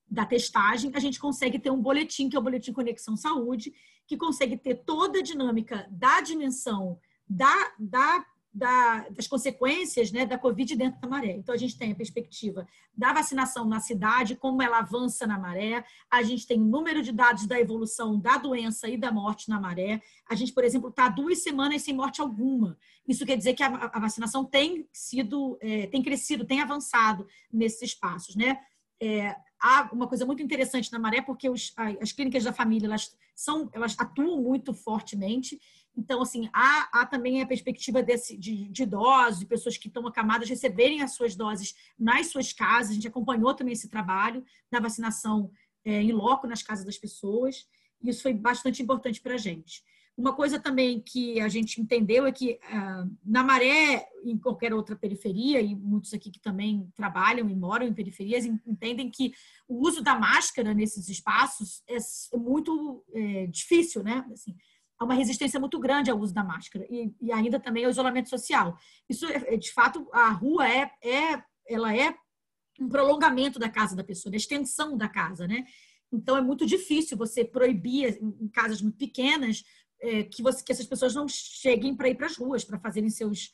da testagem, a gente consegue ter um boletim, que é o Boletim Conexão Saúde, que consegue ter toda a dinâmica da dimensão da, da da, das consequências né, da Covid dentro da maré. Então, a gente tem a perspectiva da vacinação na cidade, como ela avança na maré, a gente tem o número de dados da evolução da doença e da morte na maré. A gente, por exemplo, está duas semanas sem morte alguma. Isso quer dizer que a, a vacinação tem sido, é, tem crescido, tem avançado nesses espaços. Né? É, há uma coisa muito interessante na maré, porque os, as clínicas da família elas são, elas atuam muito fortemente então, assim, há, há também a perspectiva desse, de, de idosos, de pessoas que estão acamadas, receberem as suas doses nas suas casas. A gente acompanhou também esse trabalho da vacinação é, em loco nas casas das pessoas. E isso foi bastante importante para a gente. Uma coisa também que a gente entendeu é que ah, na Maré, em qualquer outra periferia, e muitos aqui que também trabalham e moram em periferias, entendem que o uso da máscara nesses espaços é muito é, difícil, né? Assim, há uma resistência muito grande ao uso da máscara e, e ainda também ao isolamento social. Isso, é, é, de fato, a rua é, é, ela é um prolongamento da casa da pessoa, da extensão da casa, né? Então é muito difícil você proibir em casas muito pequenas é, que, você, que essas pessoas não cheguem para ir para as ruas para fazerem seus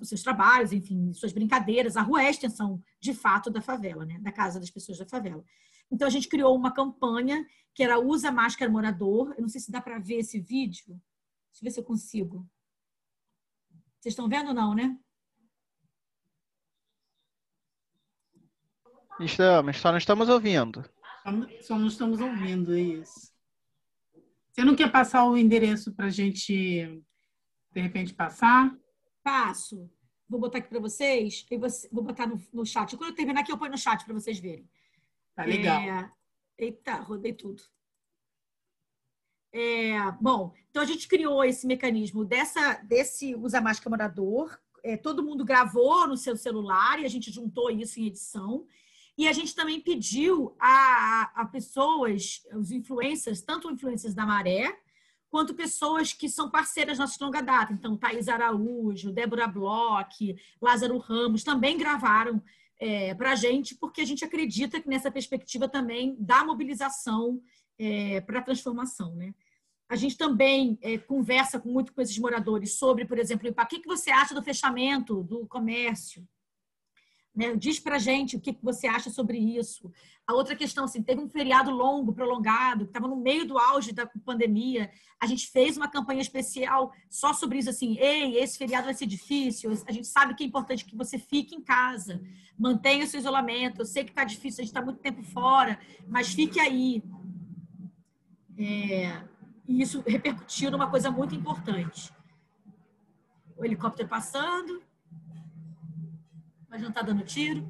os seus trabalhos, enfim, suas brincadeiras. A rua é a extensão, de fato, da favela, né? Da casa das pessoas da favela. Então, a gente criou uma campanha que era Usa Máscara Morador. Eu não sei se dá para ver esse vídeo. Deixa eu ver se eu consigo. Vocês estão vendo ou não, né? Estamos, só não estamos ouvindo. Só não estamos ouvindo, é isso. Você não quer passar o endereço para a gente, de repente, passar? Passo. Vou botar aqui para vocês e você, vou botar no, no chat. Quando eu terminar aqui, eu ponho no chat para vocês verem. Tá legal. É... Eita, rodei tudo. É, bom, então a gente criou esse mecanismo dessa, desse usa máscara morador. É, todo mundo gravou no seu celular e a gente juntou isso em edição. E a gente também pediu a, a pessoas, os influencers, tanto influencers da Maré, quanto pessoas que são parceiras nossas de longa data. Então, Thaís Araújo, Débora Bloch, Lázaro Ramos, também gravaram é, para a gente, porque a gente acredita que nessa perspectiva também da mobilização é, para a transformação. Né? A gente também é, conversa com muito com esses moradores sobre, por exemplo, o que, que você acha do fechamento do comércio? Né? Diz para gente o que você acha sobre isso. A outra questão, assim, teve um feriado longo, prolongado, que estava no meio do auge da pandemia. A gente fez uma campanha especial só sobre isso, assim, ei, esse feriado vai ser difícil. A gente sabe que é importante que você fique em casa, mantenha o seu isolamento. Eu sei que está difícil, a gente está muito tempo fora, mas fique aí. É, e isso repercutiu numa coisa muito importante. O helicóptero passando Mas não está dando tiro.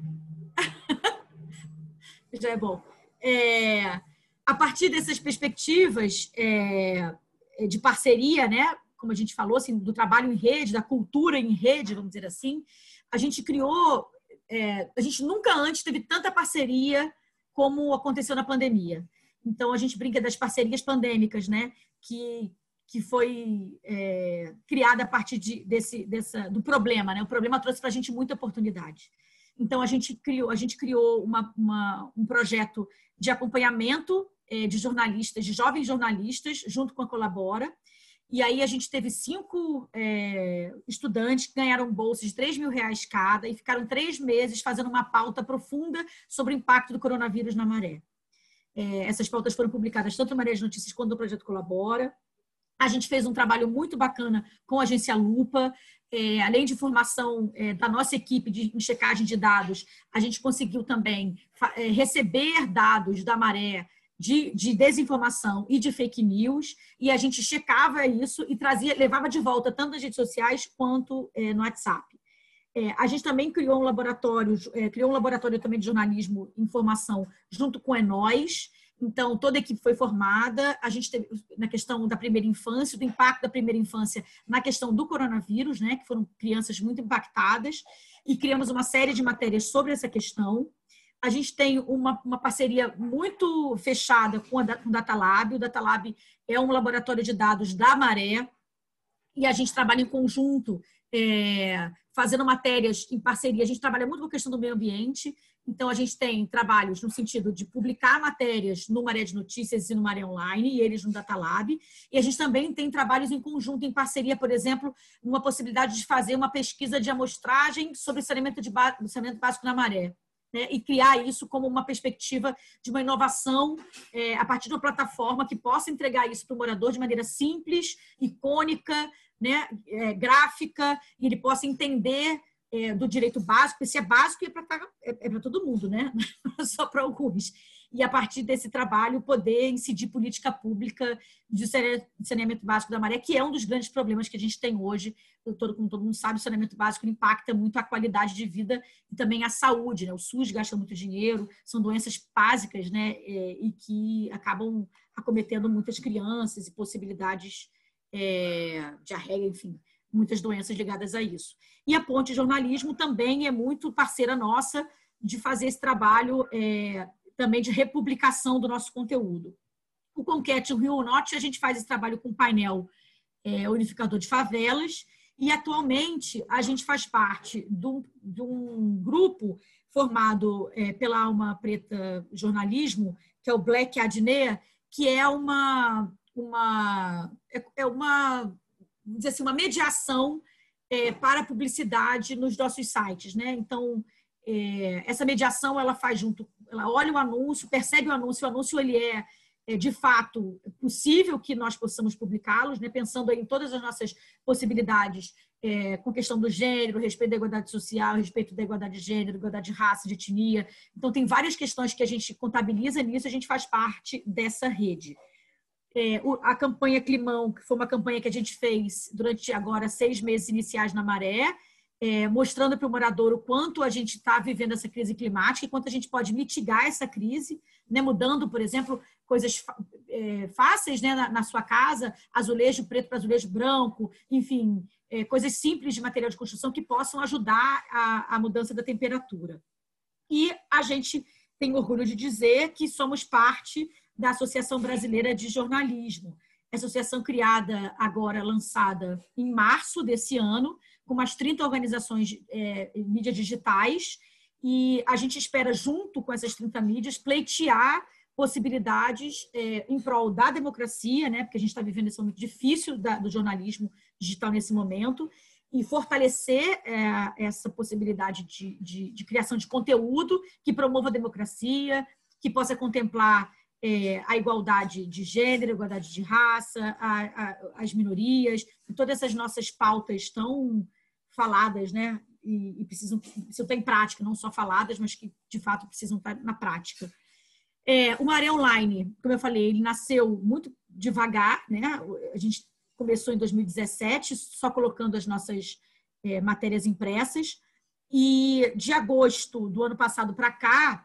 [laughs] Já é bom. É, a partir dessas perspectivas é, de parceria, né, como a gente falou, assim, do trabalho em rede, da cultura em rede, vamos dizer assim, a gente criou, é, a gente nunca antes teve tanta parceria como aconteceu na pandemia. Então, a gente brinca das parcerias pandêmicas, né? Que, que foi é, criada a partir de, desse, dessa, do problema, né? O problema trouxe para a gente muita oportunidade. Então, a gente criou, a gente criou uma, uma um projeto de acompanhamento é, de jornalistas, de jovens jornalistas, junto com a Colabora. E aí a gente teve cinco é, estudantes que ganharam bolsas de 3 mil reais cada e ficaram três meses fazendo uma pauta profunda sobre o impacto do coronavírus na maré. É, essas pautas foram publicadas tanto no Maré de Notícias quanto no Projeto Colabora. A gente fez um trabalho muito bacana com a agência Lupa, é, além de formação é, da nossa equipe de checagem de dados, a gente conseguiu também é, receber dados da maré de, de, desinformação e de fake news, e a gente checava isso e trazia, levava de volta tanto nas redes sociais quanto é, no WhatsApp. É, a gente também criou um laboratório, é, criou um laboratório também de jornalismo e informação junto com a Enóis. Então, toda a equipe foi formada. A gente teve na questão da primeira infância, do impacto da primeira infância na questão do coronavírus, né, que foram crianças muito impactadas, e criamos uma série de matérias sobre essa questão. A gente tem uma, uma parceria muito fechada com, a, com o Datalab. O Datalab é um laboratório de dados da Maré, e a gente trabalha em conjunto é, fazendo matérias em parceria. A gente trabalha muito com a questão do meio ambiente, então a gente tem trabalhos no sentido de publicar matérias no Maré de Notícias e no Maré Online, e eles no Datalab. E a gente também tem trabalhos em conjunto, em parceria, por exemplo, numa possibilidade de fazer uma pesquisa de amostragem sobre saneamento, de saneamento básico na maré. Né, e criar isso como uma perspectiva de uma inovação é, a partir de uma plataforma que possa entregar isso para o morador de maneira simples, icônica, né, é, gráfica, e ele possa entender é, do direito básico, porque se é básico é para é, é todo mundo, né? [laughs] só para alguns. E a partir desse trabalho poder incidir política pública de saneamento básico da maré, que é um dos grandes problemas que a gente tem hoje. Todo, como todo mundo sabe, o saneamento básico impacta muito a qualidade de vida e também a saúde. Né? O SUS gasta muito dinheiro, são doenças básicas né? É, e que acabam acometendo muitas crianças e possibilidades é, diarreia, enfim, muitas doenças ligadas a isso. E a Ponte Jornalismo também é muito parceira nossa de fazer esse trabalho é, também de republicação do nosso conteúdo. O Conquete o Rio Norte, a gente faz esse trabalho com painel é, unificador de favelas, e atualmente a gente faz parte de um, de um grupo formado é, pela Alma Preta Jornalismo, que é o Black Adnea, que é uma uma, é, é uma, dizer assim, uma mediação é, para a publicidade nos nossos sites, né? Então, é, essa mediação ela faz junto, ela olha o anúncio, percebe o anúncio, o anúncio ele é, é de fato possível que nós possamos publicá-los, né? Pensando em todas as nossas possibilidades é, com questão do gênero, respeito da igualdade social, respeito da igualdade de gênero, igualdade de raça, de etnia. Então, tem várias questões que a gente contabiliza nisso, a gente faz parte dessa rede é, a campanha Climão, que foi uma campanha que a gente fez durante agora seis meses iniciais na Maré, é, mostrando para o morador o quanto a gente está vivendo essa crise climática e quanto a gente pode mitigar essa crise, né, mudando, por exemplo, coisas é, fáceis né, na, na, sua casa, azulejo preto para azulejo branco, enfim, é, coisas simples de material de construção que possam ajudar a, a mudança da temperatura. E a gente tem orgulho de dizer que somos parte da Associação Brasileira de Jornalismo. Associação criada agora, lançada em março desse ano, com umas 30 organizações é, mídias digitais, e a gente espera, junto com essas 30 mídias, pleitear possibilidades é, em prol da democracia, né, porque a gente está vivendo esse momento difícil da, do jornalismo digital nesse momento, e fortalecer é, essa possibilidade de, de, de criação de conteúdo que promova a democracia, que possa contemplar é, a igualdade de gênero, a igualdade de raça, a, a, as minorias, todas essas nossas pautas estão faladas, né? E, e, precisam, precisam estar em prática, não só faladas, mas que de fato precisam estar na prática. É, o Maré Online, como eu falei, ele nasceu muito devagar, né? A gente começou em 2017, só colocando as nossas é, matérias impressas. E de agosto do ano passado para cá,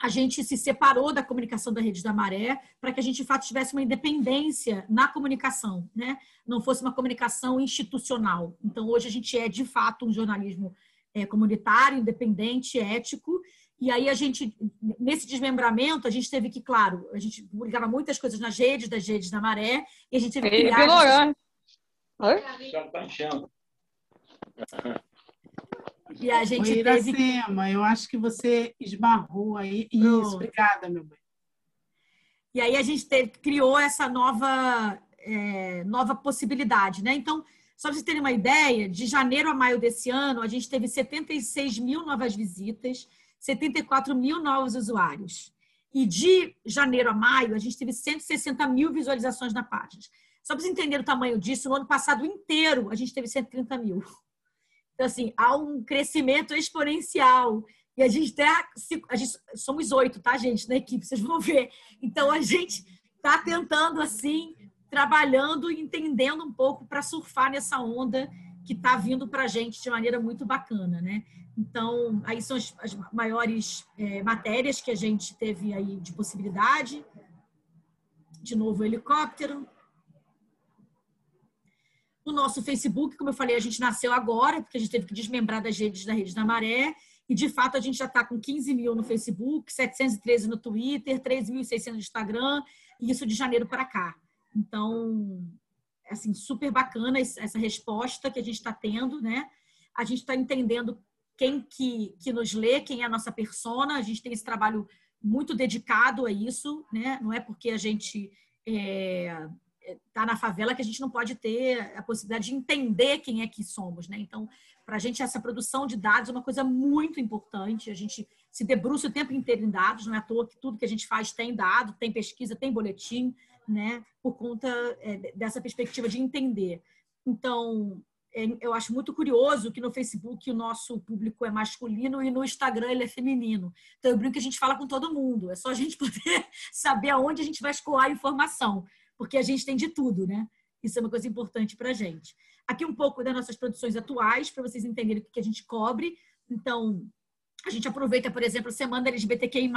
a gente se separou da comunicação da Rede da Maré para que a gente, de fato, tivesse uma independência na comunicação, né? não fosse uma comunicação institucional. Então, hoje a gente é, de fato, um jornalismo é, comunitário, independente, ético, e aí a gente, nesse desmembramento, a gente teve que, claro, a gente publicava muitas coisas nas redes, das redes da Maré, e a gente teve que criar... Oi? E a gente Oi, Iracema, teve... eu acho que você esbarrou aí. Isso, obrigada, meu bem. E aí a gente teve, criou essa nova, é, nova possibilidade, né? Então, só para vocês terem uma ideia, de janeiro a maio desse ano, a gente teve 76 mil novas visitas, 74 mil novos usuários. E de janeiro a maio, a gente teve 160 mil visualizações na página. Só para vocês entenderem o tamanho disso, no ano passado inteiro, a gente teve 130 mil. Então, assim, há um crescimento exponencial. E a gente tá, a gente, somos oito, tá, gente, na equipe, vocês vão ver. Então, a gente está tentando, assim, trabalhando e entendendo um pouco para surfar nessa onda que está vindo para a gente de maneira muito bacana, né? Então, aí são as, as maiores é, matérias que a gente teve aí de possibilidade. De novo, helicóptero. No nosso Facebook, como eu falei, a gente nasceu agora, porque a gente teve que desmembrar das redes da Rede da Maré. E, de fato, a gente já está com 15 mil no Facebook, 713 no Twitter, 13.600 no Instagram, e isso de janeiro para cá. Então, é assim, super bacana essa resposta que a gente está tendo, né? A gente está entendendo quem que, que nos lê, quem é a nossa persona. A gente tem esse trabalho muito dedicado a isso, né? Não é porque a gente é, está na favela que a gente não pode ter a possibilidade de entender quem é que somos, né? Então, para a gente essa produção de dados é uma coisa muito importante. A gente se debruça o tempo inteiro em dados, não é à toa que tudo que a gente faz tem dado, tem pesquisa, tem boletim, né? Por conta é, dessa perspectiva de entender. Então, é, eu acho muito curioso que no Facebook o nosso público é masculino e no Instagram ele é feminino. Então, eu brinco que a gente fala com todo mundo. É só a gente [laughs] poder saber aonde a gente vai escoar a informação porque a gente tem de tudo, né? Isso é uma coisa importante para a gente. Aqui um pouco das nossas produções atuais, para vocês entenderem o que a gente cobre. Então, a gente aproveita, por exemplo, a Semana LGBTQI+.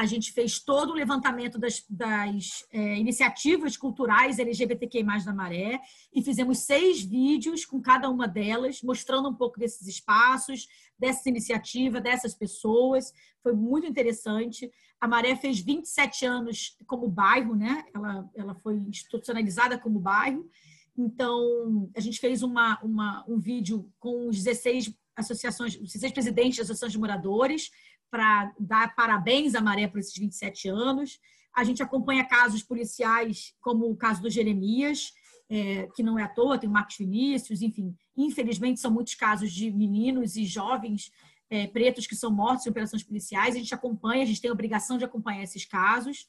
A gente fez todo o levantamento das, das é, iniciativas culturais LGBTQI+, da Maré e fizemos seis vídeos com cada uma delas, mostrando um pouco desses espaços, dessa iniciativa, dessas pessoas. Foi muito interessante. A Maré fez 27 anos como bairro, né? Ela, ela foi institucionalizada como bairro. Então, a gente fez uma, uma, um vídeo com os 16 associações, os 16 presidentes de associações de moradores, para dar parabéns à Maré por esses 27 anos. A gente acompanha casos policiais, como o caso do Jeremias, é, que não é à toa, tem o Marcos Vinícius, enfim. Infelizmente, são muitos casos de meninos e jovens é, pretos que são mortos em operações policiais. A gente acompanha, a gente tem a obrigação de acompanhar esses casos.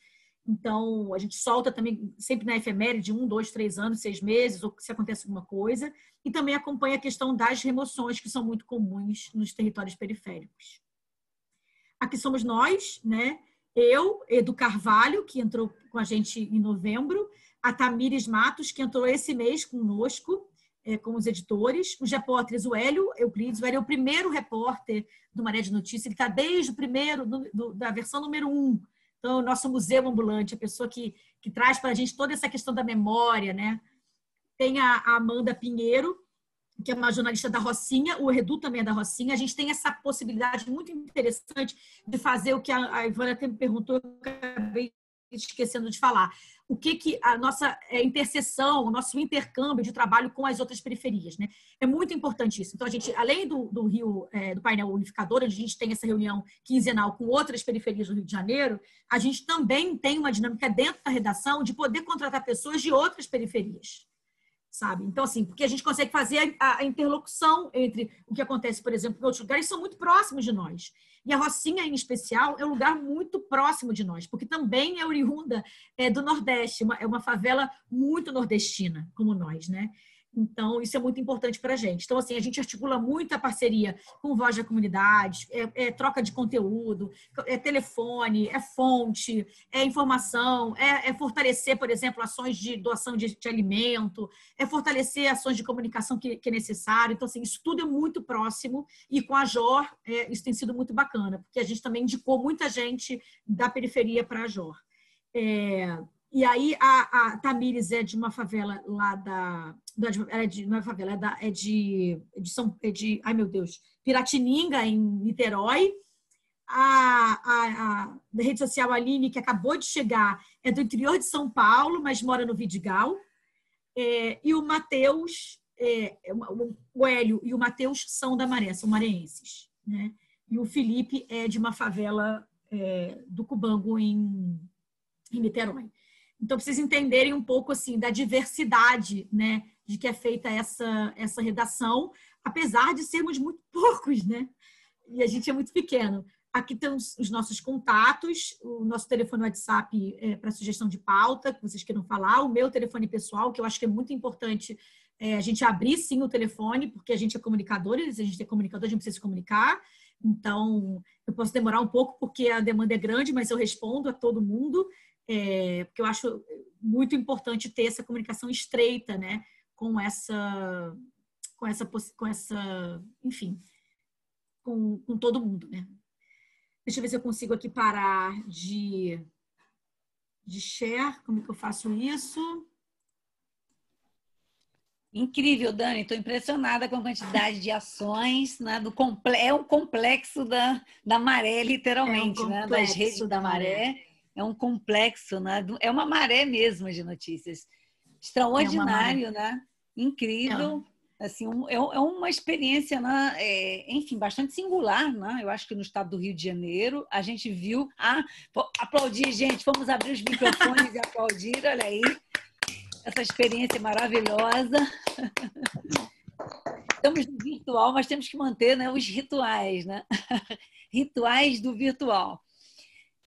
Então, a gente solta também, sempre na efeméride, um, dois, três anos, seis meses, ou se acontece alguma coisa. E também acompanha a questão das remoções, que são muito comuns nos territórios periféricos. Aqui somos nós, né? Eu, Edu Carvalho, que entrou com a gente em novembro, a Tamires Matos, que entrou esse mês conosco, é, com os editores, os repórteres, o Hélio Euclides, o Hélio é o primeiro repórter do Maré de Notícias, ele está desde o primeiro, do, do, da versão número um. Então, o nosso museu ambulante, a pessoa que, que traz para a gente toda essa questão da memória, né? Tem a, a Amanda Pinheiro, que é uma jornalista da Rocinha, o Redu também é da Rocinha. A gente tem essa possibilidade muito interessante de fazer o que a, Ivana até me perguntou, eu acabei esquecendo de falar o que, que a nossa é, interseção, o nosso intercâmbio de trabalho com as outras periferias. Né? É muito importante isso. Então, a gente, além do, do Rio, é, do painel unificador, a gente tem essa reunião quinzenal com outras periferias do Rio de Janeiro, a gente também tem uma dinâmica dentro da redação de poder contratar pessoas de outras periferias sabe? Então, assim, porque a gente consegue fazer a, a, interlocução entre o que acontece, por exemplo, em outros lugares, são muito próximos de nós. E a Rocinha, em especial, é um lugar muito próximo de nós, porque também é oriunda é, do Nordeste, uma, é uma favela muito nordestina, como nós, né? Então, isso é muito importante para a gente. Então, assim, a gente articula muito a parceria com voz da comunidade, é, é, troca de conteúdo, é telefone, é fonte, é informação, é, é fortalecer, por exemplo, ações de doação de, de alimento, é fortalecer ações de comunicação que, que, é necessário. Então, assim, isso tudo é muito próximo e com a JOR é, isso tem sido muito bacana, porque a gente também indicou muita gente da periferia para a JOR. É, e aí a, a Tamires é de uma favela lá da. É de, não é favela, é, da, é de, é de São. É de, ai, meu Deus, Piratininga, em Niterói. A, a, a, da rede social Aline, que acabou de chegar, é do interior de São Paulo, mas mora no Vidigal. É, e o Matheus, é, é o Hélio e o Matheus são da Maré, são mareenses. Né? E o Felipe é de uma favela é, do Cubango, em, em Niterói. Então, para vocês entenderem um pouco assim da diversidade né, de que é feita essa, essa redação, apesar de sermos muito [laughs] poucos, né? E a gente é muito pequeno. Aqui tem os, os nossos contatos, o nosso telefone WhatsApp é, para sugestão de pauta, que vocês queiram falar, o meu telefone pessoal, que eu acho que é muito importante é, a gente abrir sim o telefone, porque a gente é comunicadores, a gente é comunicador, a gente precisa se comunicar. Então, eu posso demorar um pouco porque a demanda é grande, mas eu respondo a todo mundo é, porque eu acho muito importante ter essa comunicação estreita, né, com essa, com essa, com essa, enfim, com, com todo mundo, né. Deixa eu ver se eu consigo aqui parar de, de share, como que eu faço isso? Incrível, Dani. Estou impressionada com a quantidade de ações, né? Do comple é um complexo da, da maré, literalmente, é um né? Das redes da maré. maré é um complexo, né? é uma maré mesmo de notícias. Extraordinário, é né? Incrível. É. Assim, um, é, é, uma experiência, né? É, enfim, bastante singular, né? Eu acho que no estado do Rio de Janeiro a gente viu. Ah, aplaudir, gente, vamos abrir os microfones e aplaudir, olha aí. Essa experiência maravilhosa. [laughs] Estamos no virtual, mas temos que manter né, os rituais, né? [laughs] Rituais do virtual.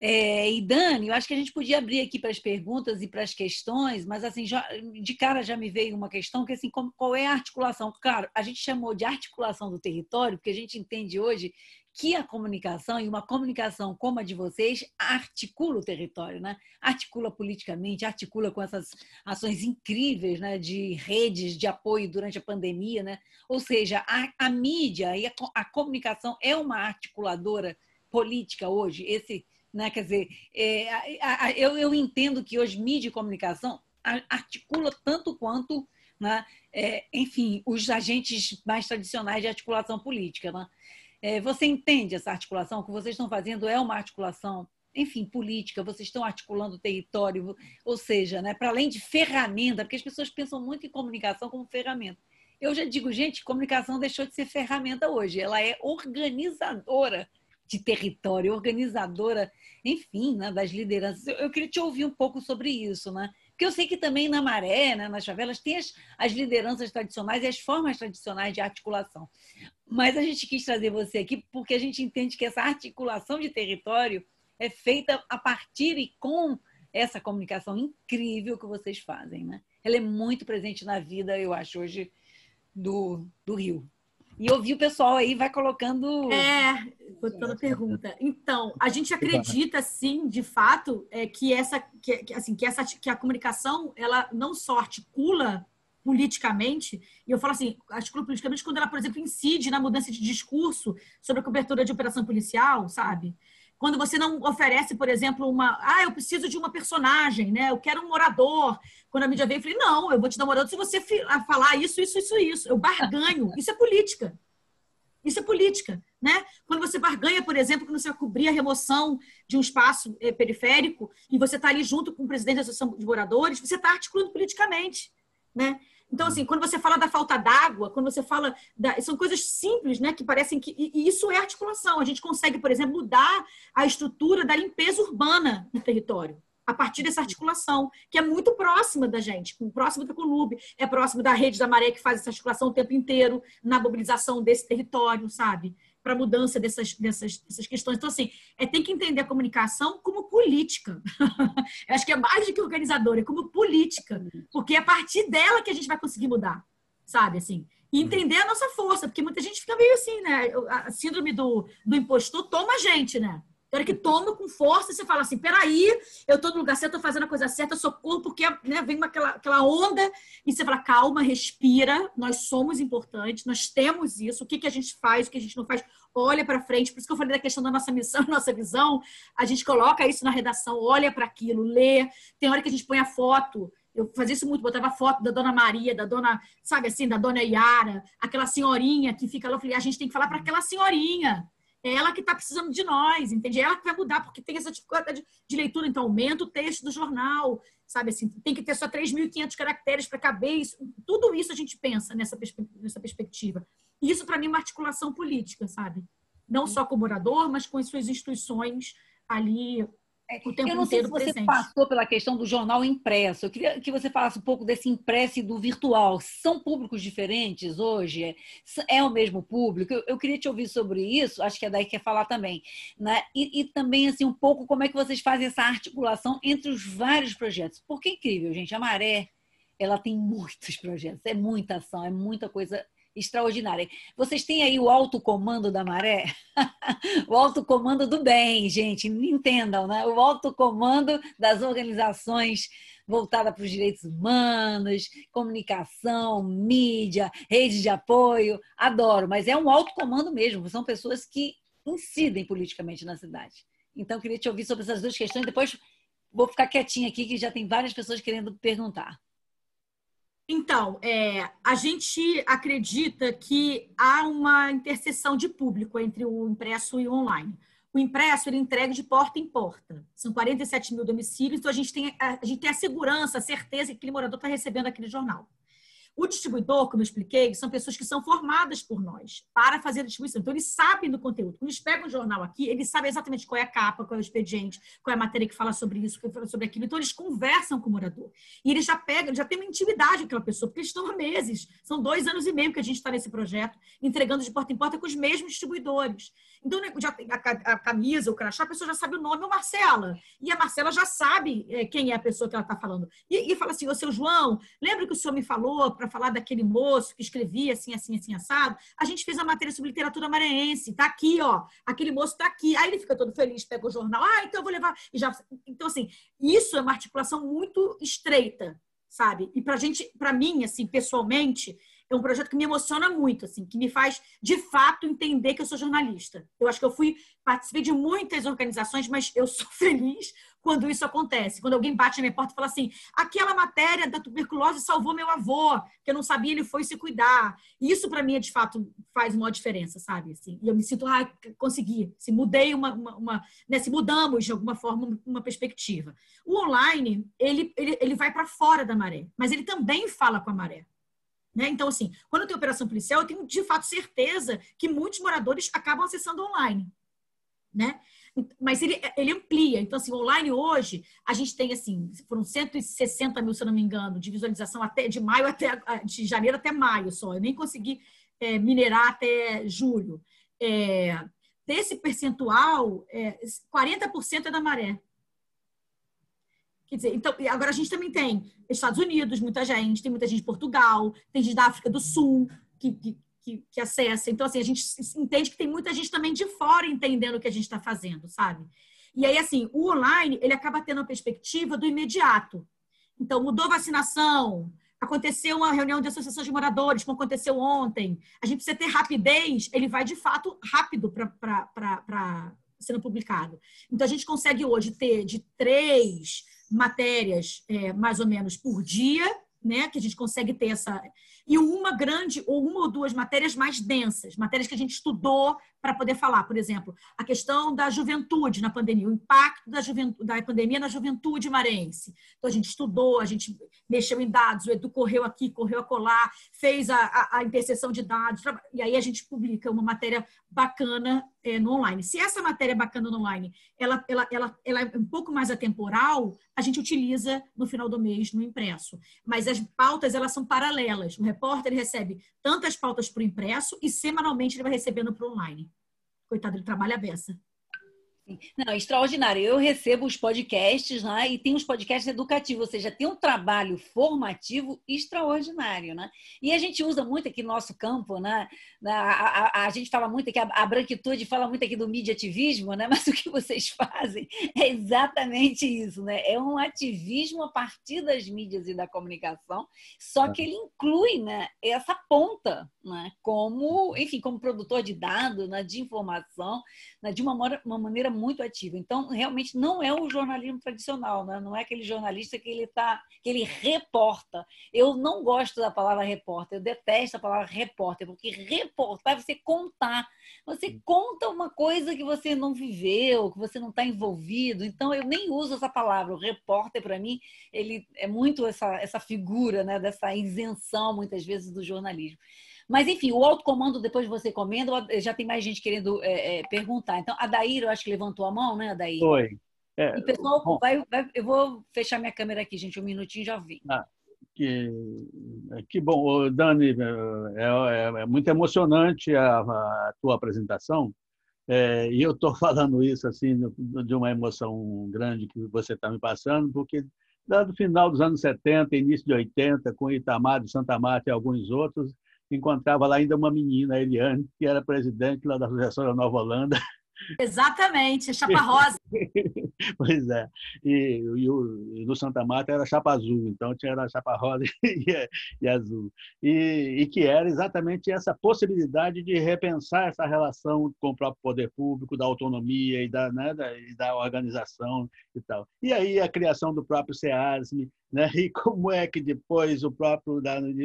É, e Dani, eu acho que a gente podia abrir aqui para as perguntas e para as questões, mas assim, já, de cara já me veio uma questão que assim, como, qual é a articulação? Claro, a gente chamou de articulação do território, porque a gente entende hoje que a comunicação e uma comunicação como a de vocês articula o território, né? Articula politicamente, articula com essas ações incríveis, né? De redes de apoio durante a pandemia, né? Ou seja, a, a mídia e a, a comunicação é uma articuladora política hoje. Esse né? Quer dizer, é, a, a, eu, eu entendo que hoje mídia e comunicação articula tanto quanto, né? É, enfim, os agentes mais tradicionais de articulação política. Né? É, você entende essa articulação? O que vocês estão fazendo é uma articulação enfim, política, vocês estão articulando o território, ou seja, né, para além de ferramenta, porque as pessoas pensam muito em comunicação como ferramenta. Eu já digo, gente, comunicação deixou de ser ferramenta hoje, ela é organizadora de território, organizadora, enfim, né, das lideranças. Eu, eu, queria te ouvir um pouco sobre isso, né? Porque eu sei que também na Maré, né, nas favelas, tem as, as lideranças tradicionais e as formas tradicionais de articulação. Mas a gente quis trazer você aqui porque a gente entende que essa articulação de território é feita a partir e com essa comunicação incrível que vocês fazem, né? Ela é muito presente na vida, eu acho, hoje do, do Rio. E ouvir o pessoal aí vai colocando. É, toda pergunta. Então, a gente acredita, sim, de fato, é, que essa, que, assim, que essa, que a comunicação, ela não só articula politicamente, e eu falo assim, articula politicamente quando ela, por exemplo, incide na mudança de discurso sobre a cobertura de operação policial, sabe? Quando você não oferece, por exemplo, uma. Ah, eu preciso de uma personagem, né? Eu quero um morador. Quando a mídia veio, eu falei: não, eu vou te dar um morador se você falar isso, isso, isso, isso. Eu barganho. Isso é política. Isso é política. Né? Quando você barganha, por exemplo, quando você vai cobrir a remoção de um espaço eh, periférico e você está ali junto com o presidente da Associação de Moradores, você está articulando politicamente. Né? Então, assim, quando você fala da falta d'água, quando você fala. Da, são coisas simples, né? Que parecem que. E isso é articulação. A gente consegue, por exemplo, mudar a estrutura da limpeza urbana no território. A partir dessa articulação, que é muito próxima da gente, próxima da Colube, é próximo da rede da maré que faz essa articulação o tempo inteiro na mobilização desse território, sabe? Para a mudança dessas, dessas, dessas questões. Então, assim, é, tem que entender a comunicação como política. [laughs] Acho que é mais do que organizadora, é como política, porque é a partir dela que a gente vai conseguir mudar. sabe, assim. E entender a nossa força, porque muita gente fica meio assim, né? A síndrome do, do impostor toma a gente, né? Tem hora que toma com força e você fala assim: peraí, eu tô no lugar certo, eu tô fazendo a coisa certa, socorro, porque né, vem uma, aquela, aquela onda e você fala: calma, respira, nós somos importantes, nós temos isso, o que, que a gente faz, o que a gente não faz, olha para frente. Por isso que eu falei da questão da nossa missão, [laughs] nossa visão, a gente coloca isso na redação, olha para aquilo, lê. Tem hora que a gente põe a foto. Eu fazia isso muito, botava foto da dona Maria, da dona, sabe assim, da dona Yara, aquela senhorinha que fica lá. Eu falei, a gente tem que falar para aquela senhorinha é ela que está precisando de nós, entende? É ela que vai mudar, porque tem essa dificuldade de leitura, então aumenta o texto do jornal, sabe assim, tem que ter só 3.500 caracteres para caber isso. Tudo isso a gente pensa nessa, nessa perspectiva. E isso, para mim, é uma articulação política, sabe? Não só com o morador, mas com as suas instituições ali é, eu não sei se você presente. passou pela questão do jornal impresso. Eu queria que você falasse um pouco desse impresso e do virtual. São públicos diferentes hoje? É, é o mesmo público? Eu, queria te ouvir sobre isso. Acho que é daí que quer falar também. Né? E, e, também assim um pouco como é que vocês fazem essa articulação entre os vários projetos. Porque é incrível, gente. A Maré, ela tem muitos [laughs] projetos. É muita ação, é muita coisa extraordinária. Vocês têm aí o alto comando da maré? [laughs] o alto comando do bem, gente, entendam, né? O alto comando das organizações voltada para os direitos humanos, comunicação, mídia, rede de apoio, adoro, mas é um alto comando mesmo, são pessoas que incidem politicamente na cidade. Então, queria te ouvir sobre essas duas questões, depois vou ficar quietinha aqui, que já tem várias pessoas querendo perguntar. Então, é, a gente acredita que há uma interseção de público entre o impresso e o online. O impresso ele entrega de porta em porta. São 47 mil domicílios, então a gente tem a, a gente tem a segurança, a certeza que aquele morador está recebendo aquele jornal. O distribuidor, como eu expliquei, são pessoas que são formadas por nós para fazer a distribuição. Então, eles sabem do conteúdo. Quando eles pegam o jornal aqui, eles sabem exatamente qual é a capa, qual é o expediente, qual é a matéria que fala sobre isso, que fala sobre aquilo. Então, eles conversam com o morador. E eles já pegam, já tem uma intimidade com aquela pessoa, porque eles estão há meses. São dois anos e meio que a gente está nesse projeto, entregando de porta em porta com os mesmos distribuidores. Então, né, já a, a camisa, o crachá, a pessoa já sabe o nome, o Marcela. E a Marcela já sabe é, quem é a pessoa que ela está falando. E, e fala assim, ô seu João, lembra que o senhor me falou para falar daquele moço que escrevia assim, assim, assim, assado? A gente fez a matéria sobre literatura maranhense. Tá aqui, ó. Aquele moço tá aqui. Aí ele fica todo feliz, pega o jornal. Ah, então eu vou levar. E já... Então, assim, isso é uma articulação muito estreita, sabe? E pra gente, para mim, assim, pessoalmente, é um projeto que me emociona muito, assim, que me faz de fato entender que eu sou jornalista. Eu acho que eu fui participei de muitas organizações, mas eu sou [laughs] feliz quando isso acontece. Quando alguém bate na minha porta e fala assim: aquela matéria da tuberculose salvou meu avô, que eu não sabia, ele foi se cuidar. Isso, para mim, é, de fato, faz uma diferença, sabe? Assim, e eu me sinto, ah, consegui. Se mudei uma. uma, uma né, se mudamos, de alguma forma, uma perspectiva. O online, ele, ele, ele vai para fora da maré, mas ele também fala com a maré. Né? Então, assim, quando tem operação policial, eu tenho de fato certeza que muitos moradores acabam acessando online. Né? Mas ele, ele amplia. Então, assim, online hoje, a gente tem, assim, foram 160 mil, se eu não me engano, de visualização até de maio até de janeiro até maio só. Eu nem consegui é, minerar até julho. É, desse percentual, é, 40% é da maré. Quer dizer, então, agora a gente também tem Estados Unidos, muita gente, tem muita gente de Portugal, tem gente da África do Sul que, que, que, que acessa. Então, assim, a gente entende que tem muita gente também de fora entendendo o que a gente está fazendo, sabe? E aí, assim, o online, ele acaba tendo a perspectiva do imediato. Então, mudou vacinação, aconteceu uma reunião de associação de moradores, como aconteceu ontem. A gente precisa ter rapidez, ele vai de fato rápido para sendo publicado. Então, a gente consegue hoje ter de três matérias, é, mais ou menos, por dia, né? Que a gente consegue ter essa. E uma grande, ou uma ou duas matérias mais densas, matérias que a gente estudou para poder falar. Por exemplo, a questão da juventude na pandemia, o impacto da, juventude, da pandemia na juventude marense. Então, a gente estudou, a gente mexeu em dados, o Edu correu aqui, correu a colar, fez a, a, a interseção de dados, e aí a gente publica uma matéria bacana é, no online. Se essa matéria bacana no online, ela, ela, ela, ela é um pouco mais atemporal, a gente utiliza no final do mês no impresso. Mas as pautas, elas são paralelas. O repórter recebe tantas pautas para o impresso e semanalmente ele vai recebendo para o online. Coitado, ele trabalha a beça. Não, extraordinário. Eu recebo os podcasts né, e tem os podcasts educativos, ou seja, tem um trabalho formativo extraordinário. Né? E a gente usa muito aqui no nosso campo, né? A, a, a gente fala muito aqui, a, a, branquitude fala muito aqui do mediativismo, né? [laughs] mas o que vocês fazem é exatamente isso. Né? É um ativismo a partir das mídias e da comunicação, só que ele inclui né, essa ponta né? como, enfim, como produtor de dados, né, de informação, né, de uma, uma maneira muito ativa. Então, realmente não é o jornalismo tradicional, né? não é aquele jornalista que ele tá, que ele reporta. Eu não gosto da palavra repórter, eu detesto a palavra repórter, porque reportar é você contar. Você conta uma coisa que você não viveu, que você não está envolvido. Então, eu nem uso essa palavra. O repórter, para mim, ele é muito essa, essa figura né, dessa isenção, muitas vezes, do jornalismo. Mas, enfim, o autocomando, depois você comendo, já tem mais gente querendo é, é, perguntar. Então, a Daír, eu acho que levantou a mão, né, Daír? Foi. É, e pessoal, bom, vai, vai, eu vou fechar minha câmera aqui, gente, um minutinho já vim. Ah, que, que bom, Dani, é, é, é muito emocionante a, a tua apresentação. É, e eu estou [laughs] falando isso assim de uma emoção grande que você está me passando, porque no final dos anos 70, início de 80, com Itamar de Santa Marta e alguns outros, encontrava lá ainda uma menina, a Eliane, que era presidente lá da Associação da Nova Holanda. Exatamente, [laughs] chapa rosa. pois é. E, e, o, e no Santa Marta era chapa azul, então tinha a chapa rosa [laughs] e, e azul. E, que era exatamente essa possibilidade de repensar essa relação com o próprio poder público, da autonomia e da, né, da, e da organização e tal. E aí a criação do próprio SEASM, né, [laughs] e como é que depois o próprio,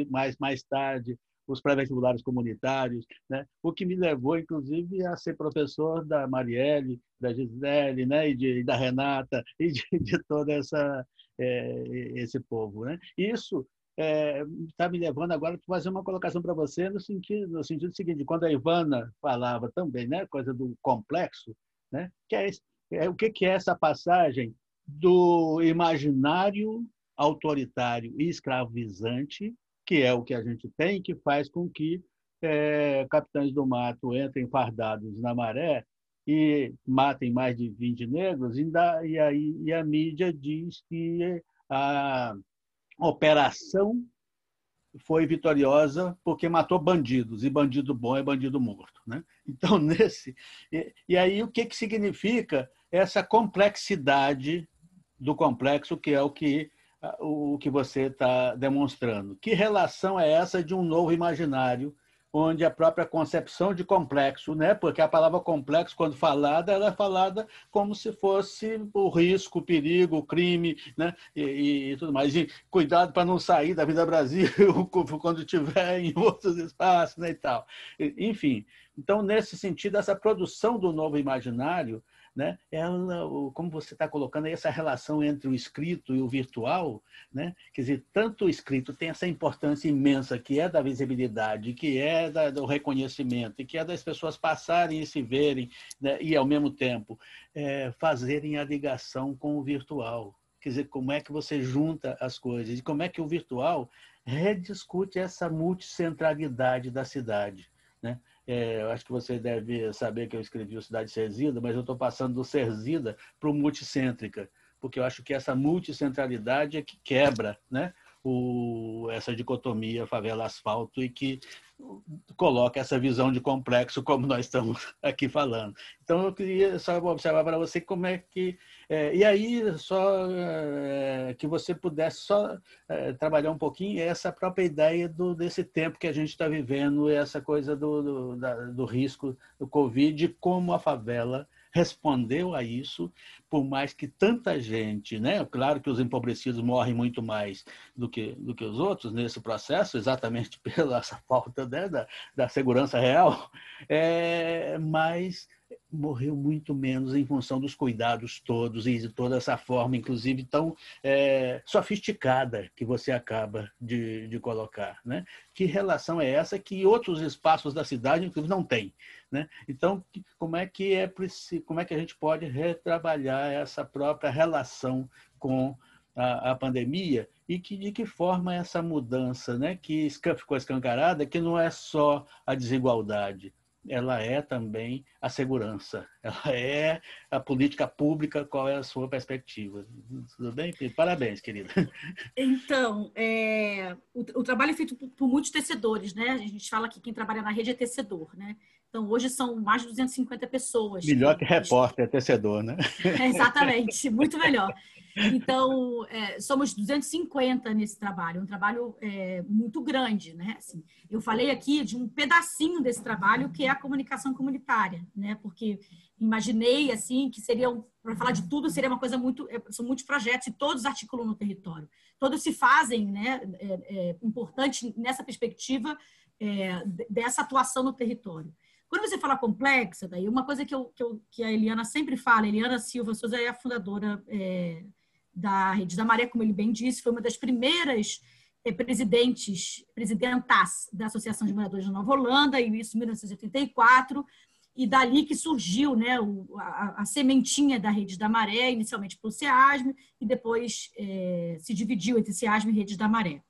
mais, mais tarde, os pré-vestibulares comunitários, né? o que me levou, inclusive, a ser professor da Marielle, da Gisele, né? e, de, da Renata, e de, [laughs] de todo essa, é, esse povo. Né? Isso está é, tá me levando agora a fazer uma colocação para você no sentido, no sentido seguinte, quando a Ivana falava também, né, coisa do complexo, né, que é, é o que, que é essa passagem do imaginário autoritário e escravizante que é o que a gente tem, que faz com que é, capitães do mato entrem fardados na maré e matem mais de 20 negros, e, da, e, e a mídia diz que a operação foi vitoriosa porque matou bandidos, e bandido bom é bandido morto. Né? Então, [laughs] nesse. E, e aí, o que, que significa essa complexidade do complexo, que é o que o que você está demonstrando. Que relação é essa de um novo imaginário, onde a própria concepção de complexo, né? porque a palavra complexo, quando falada, ela é falada como se fosse o risco, o perigo, o crime né? e, e tudo mais. E cuidado para não sair da vida Brasil [laughs] quando estiver em outros espaços né? e tal. Enfim, então, nesse sentido, essa produção do novo imaginário né? Ela, como você está colocando aí, essa relação entre o escrito e o virtual, né? quer dizer, tanto o escrito tem essa importância imensa que é da visibilidade, que é da, do reconhecimento, que é das pessoas passarem e se verem, né? e ao mesmo tempo é, fazerem a ligação com o virtual. Quer dizer, como é que você junta as coisas e como é que o virtual rediscute essa multicentralidade da cidade. Né? É, eu acho que você deve saber que eu escrevi o Cidade Serzida, mas eu estou passando do Serzida para o multicêntrica, porque eu acho que essa multicentralidade é que quebra né, o, essa dicotomia favela-asfalto e que coloca essa visão de complexo como nós estamos [laughs] aqui falando. Então, eu queria só observar para você como é que... É, e aí, só é, que você pudesse só é, trabalhar um pouquinho essa própria ideia do, desse tempo que a gente está vivendo, essa coisa do, do, da, do risco do Covid, como a favela respondeu a isso, por mais que tanta gente, né? Claro que os empobrecidos morrem muito mais do que, do que os outros nesse processo, exatamente [laughs] pela essa falta né, da, da segurança real, é, mas morreu muito menos em função dos cuidados todos e de toda essa forma, inclusive tão é, sofisticada que você acaba de, de colocar. Né? Que relação é essa que outros espaços da cidade, inclusive, não têm? Né? Então, como é que é como é que a gente pode retrabalhar essa própria relação com a, a pandemia e que, de que forma essa mudança, né, que ficou escancarada, que não é só a desigualdade, ela é também a segurança, [laughs] ela é a política pública, qual é a sua perspectiva? Tudo bem? Parabéns, querida. [laughs] Então, é, o, o, trabalho é feito por, por, muitos tecedores, né? A gente fala que quem trabalha na rede é tecedor, né? Então, hoje são mais de 250 pessoas. Melhor que, que repórter, tecedor, né? É, exatamente, muito melhor. Então, é, somos 250 nesse trabalho, um trabalho é, muito grande, né? Assim, eu falei aqui de um pedacinho desse trabalho que é a comunicação comunitária, né? Porque imaginei assim que seria, para falar de tudo, seria uma coisa muito, é, são muitos projetos e todos articulam no território, todos se fazem, né? É, é importante nessa perspectiva é, dessa atuação no território. Quando você fala complexa, daí uma coisa que, eu, que, eu, que a Eliana sempre fala, Eliana Silva Souza é a fundadora é, da Rede da Maré, como ele bem disse, foi uma das primeiras eh, presidentes, presidentas da Associação de Moradores da Nova Holanda, em 1984, e dali que surgiu né, o, a, a, sementinha da Rede da Maré, inicialmente pelo SEASM, e depois é, se dividiu entre SEASM e Rede da Maré.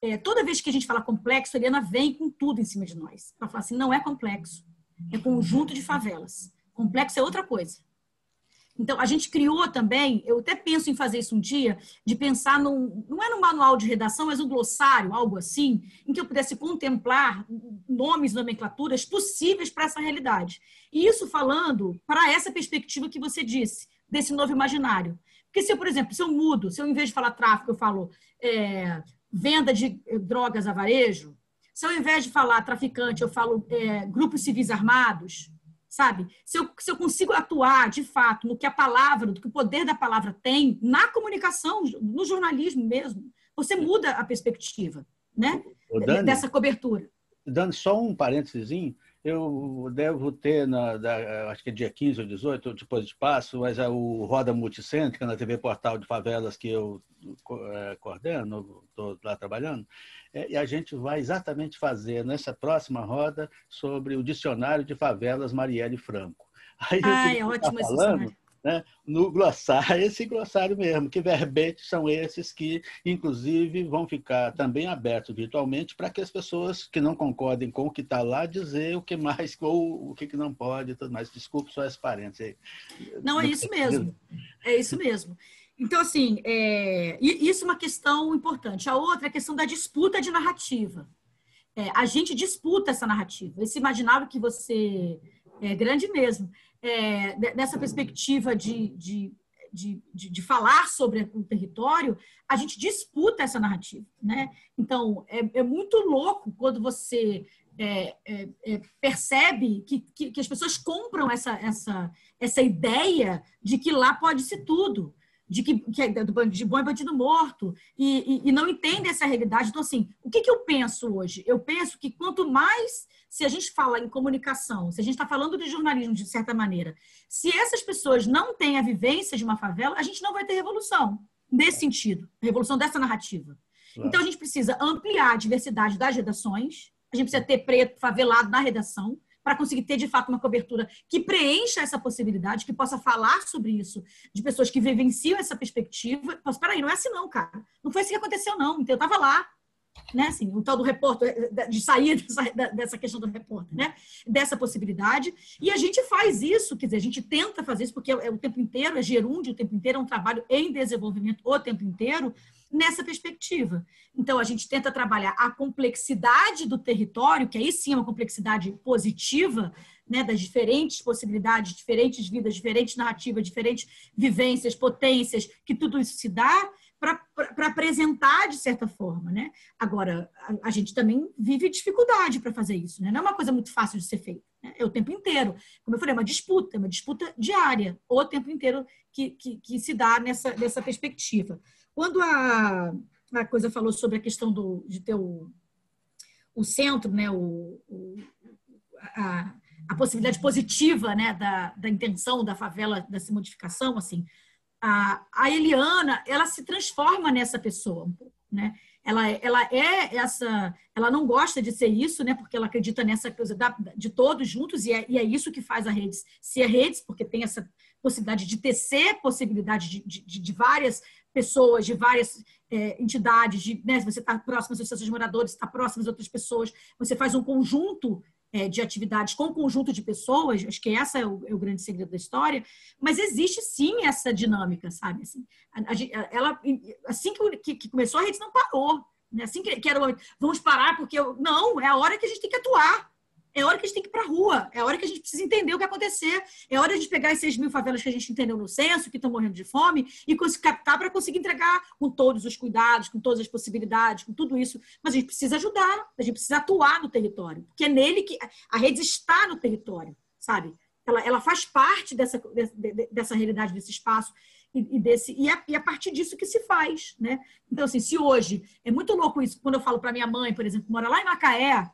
É, toda vez que a gente fala complexo, a Eliana vem com tudo em cima de nós, para falar assim, não é complexo, é conjunto de favelas. Complexo é outra coisa. Então, a gente criou também, eu até penso em fazer isso um dia, de pensar num, não é no manual de redação, mas um glossário, algo assim, em que eu pudesse contemplar nomes, nomenclaturas possíveis para essa realidade. E isso falando para essa perspectiva que você disse, desse novo imaginário. Porque se eu, por exemplo, se eu mudo, se eu, em vez de falar tráfico, eu falo é, venda de drogas a varejo, se ao invés de falar traficante, eu falo é, grupos civis armados, sabe? Se eu, se eu consigo atuar, de fato, no que a palavra, do que o poder da palavra tem, na comunicação, no jornalismo mesmo, você muda a perspectiva, né? Dani, Dessa cobertura. Dando só um parênteses, eu devo ter, na, da, acho que é dia 15 ou 18, depois de passo, mas é o Roda Multicêntrica, na TV Portal de Favelas que eu é, coordeno, estou lá trabalhando, é, e a gente vai exatamente fazer nessa próxima roda sobre o Dicionário de Favelas Marielle Franco. Aí, ah, é ótimo tá falando, né, no glossário, [laughs] esse glossário mesmo, que verbetes são esses que, inclusive, vão ficar também abertos virtualmente para que as pessoas que não concordem com o que está lá dizer o que mais [laughs] ou o que não pode tudo mais. Desculpe só esse parênteses aí. Não, é isso mesmo. É isso mesmo. Então, assim, é, isso é uma questão importante. A outra é a questão da disputa de narrativa. É, a gente disputa essa narrativa. Esse imaginário que você é grande mesmo é, nessa perspectiva de, de, de, de, falar sobre o território, a gente disputa essa narrativa. Né? Então, é, é muito louco quando você é, é, é, percebe que, que, que, as pessoas compram essa, essa, essa ideia de que lá pode ser tudo de que, que é de bom e bandido morto, e, e, e, não entende essa realidade. Então, assim, o que, que eu penso hoje? Eu penso que quanto mais, se a gente fala em comunicação, se a gente está falando de jornalismo de certa maneira, se essas pessoas não têm a vivência de uma favela, a gente não vai ter revolução nesse sentido, revolução dessa narrativa. Claro. Então, a gente precisa ampliar a diversidade das redações, a gente precisa ter preto favelado na redação, para conseguir ter de fato uma cobertura que preencha essa possibilidade, que possa falar sobre isso, de pessoas que vivenciam essa perspectiva. Mas peraí, não é assim não, cara. Não foi assim que aconteceu, não. Então, eu estava lá, né, assim, o tal do repórter, de sair [laughs] dessa, dessa questão do repórter, né, dessa possibilidade, e a gente faz isso, quer dizer, a gente tenta fazer isso, porque é o tempo inteiro, é gerúndio o tempo inteiro, é um trabalho em desenvolvimento o tempo inteiro, nessa perspectiva. Então, a gente tenta trabalhar a complexidade do território, que aí sim é uma complexidade positiva, né, das diferentes possibilidades, diferentes vidas, diferentes narrativas, diferentes vivências, potências, que tudo isso se dá, para apresentar de certa forma, né? Agora, a, a gente também vive dificuldade para fazer isso, né? Não é uma coisa muito fácil de ser feita. Né? É o tempo inteiro. Como eu falei, é uma disputa, é uma disputa diária, o tempo inteiro que, que, que se dá nessa, nessa perspectiva. Quando a, a coisa falou sobre a questão do, de ter o, o centro, né, o, o a, a, possibilidade positiva né, da, da intenção da favela, dessa modificação, assim, a, a Eliana, ela se transforma nessa pessoa um pouco, né? Ela, ela é essa, ela não gosta de ser isso, né? Porque ela acredita nessa coisa da, de todos juntos e é, e é isso que faz a redes ser redes, porque tem essa possibilidade de tecer possibilidade de, de, de várias pessoas, de várias é, entidades, de, né, você está próximo associações de moradores, está próximo às outras pessoas, você faz um conjunto é, de atividades com conjunto de pessoas, acho que essa é o, é o, grande segredo da história, mas existe sim essa dinâmica, sabe? Assim, a, a, ela, assim que, que, começou, a rede não parou. Né? Assim que, que era, vamos parar porque eu, não, é a hora que a gente tem que atuar. É hora que a gente tem que ir para a rua, é hora que a gente precisa entender o que acontecer, é hora de pegar as 6 mil favelas que a gente entendeu no censo, que estão morrendo de fome, e captar para conseguir entregar com todos os cuidados, com todas as possibilidades, com tudo isso. Mas a gente precisa ajudar, a gente precisa atuar no território, porque é nele que a rede está no território, sabe? Ela, ela faz parte dessa, dessa realidade, desse espaço e, desse e é, e é a partir disso que se faz, né? Então assim, se hoje é muito louco isso quando eu falo para minha mãe, por exemplo, que mora lá em Macaé,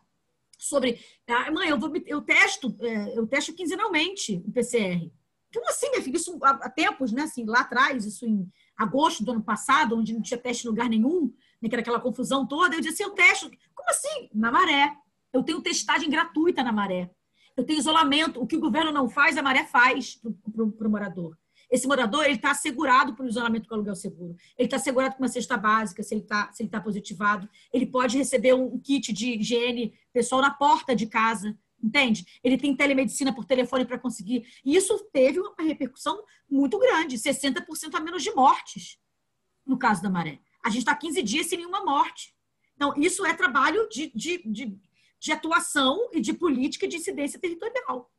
sobre. Ah, mãe, eu, vou, eu testo, é, eu testo quinzenalmente o PCR. Como assim, minha filha? Isso há tempos, né? Assim, lá atrás, isso em agosto do ano passado, onde não tinha teste em lugar nenhum, né, que era aquela confusão toda, eu disse assim, eu testo. Como assim? Na maré. Eu tenho testagem gratuita na maré. Eu tenho isolamento. O que o governo não faz, a maré faz para o morador. Esse morador ele está assegurado por isolamento com aluguel seguro. Ele está assegurado com uma cesta básica, se ele está tá positivado. Ele pode receber um kit de higiene pessoal na porta de casa, entende? Ele tem telemedicina por telefone para conseguir. E isso teve uma repercussão muito grande, 60% a menos de mortes, no caso da maré. A gente está 15 dias sem nenhuma morte. Então, isso é trabalho de, de, de, de atuação e de política de incidência territorial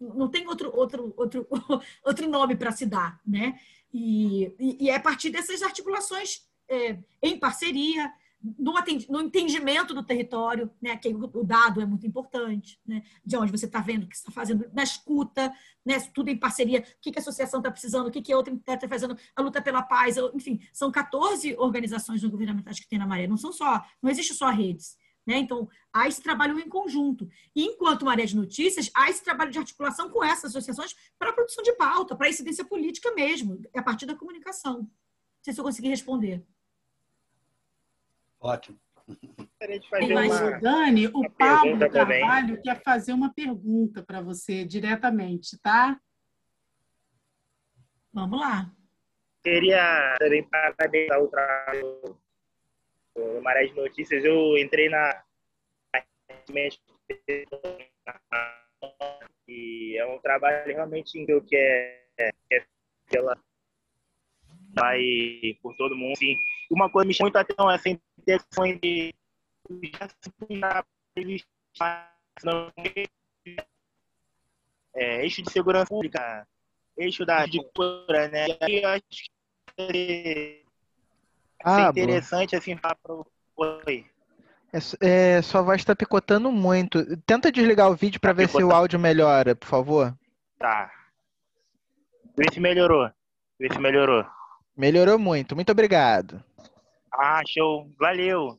não tem outro, outro, outro, [laughs] outro nome para se dar, né? E, e, é a partir dessas articulações é, em parceria, no, no, entendimento do território, né? Que o dado é muito importante, né? De onde você está vendo o que está fazendo, na escuta, né? Tudo em parceria. O que, que a associação está precisando, o que, que a outra está fazendo, a luta pela paz, enfim, são 14 organizações não governamentais que tem na Maré. Não são só, não existe só redes. Né? Então, há esse trabalho em conjunto. E enquanto Maré de Notícias, há esse trabalho de articulação com essas associações para a produção de pauta, para a incidência política mesmo, a partir da comunicação. Não sei se eu consegui responder. Ótimo. Mas, uma, Dani, o Pablo Carvalho também. quer fazer uma pergunta para você diretamente, tá? Vamos lá. Queria também parabenizar o trabalho no Maré de Notícias, eu entrei na e é um trabalho realmente que é, que é pela vai por todo mundo. Sim. Uma coisa me chama muito a atenção essa intenção de é, eixo de segurança pública, eixo da cura, né? E eu acho que ah, interessante boa. assim falar pro. Oi. É, é, sua voz está picotando muito. Tenta desligar o vídeo para tá ver picotando. se o áudio melhora, por favor. Tá. Vê se melhorou. Vê se melhorou. Melhorou muito. Muito obrigado. Ah, show. Valeu.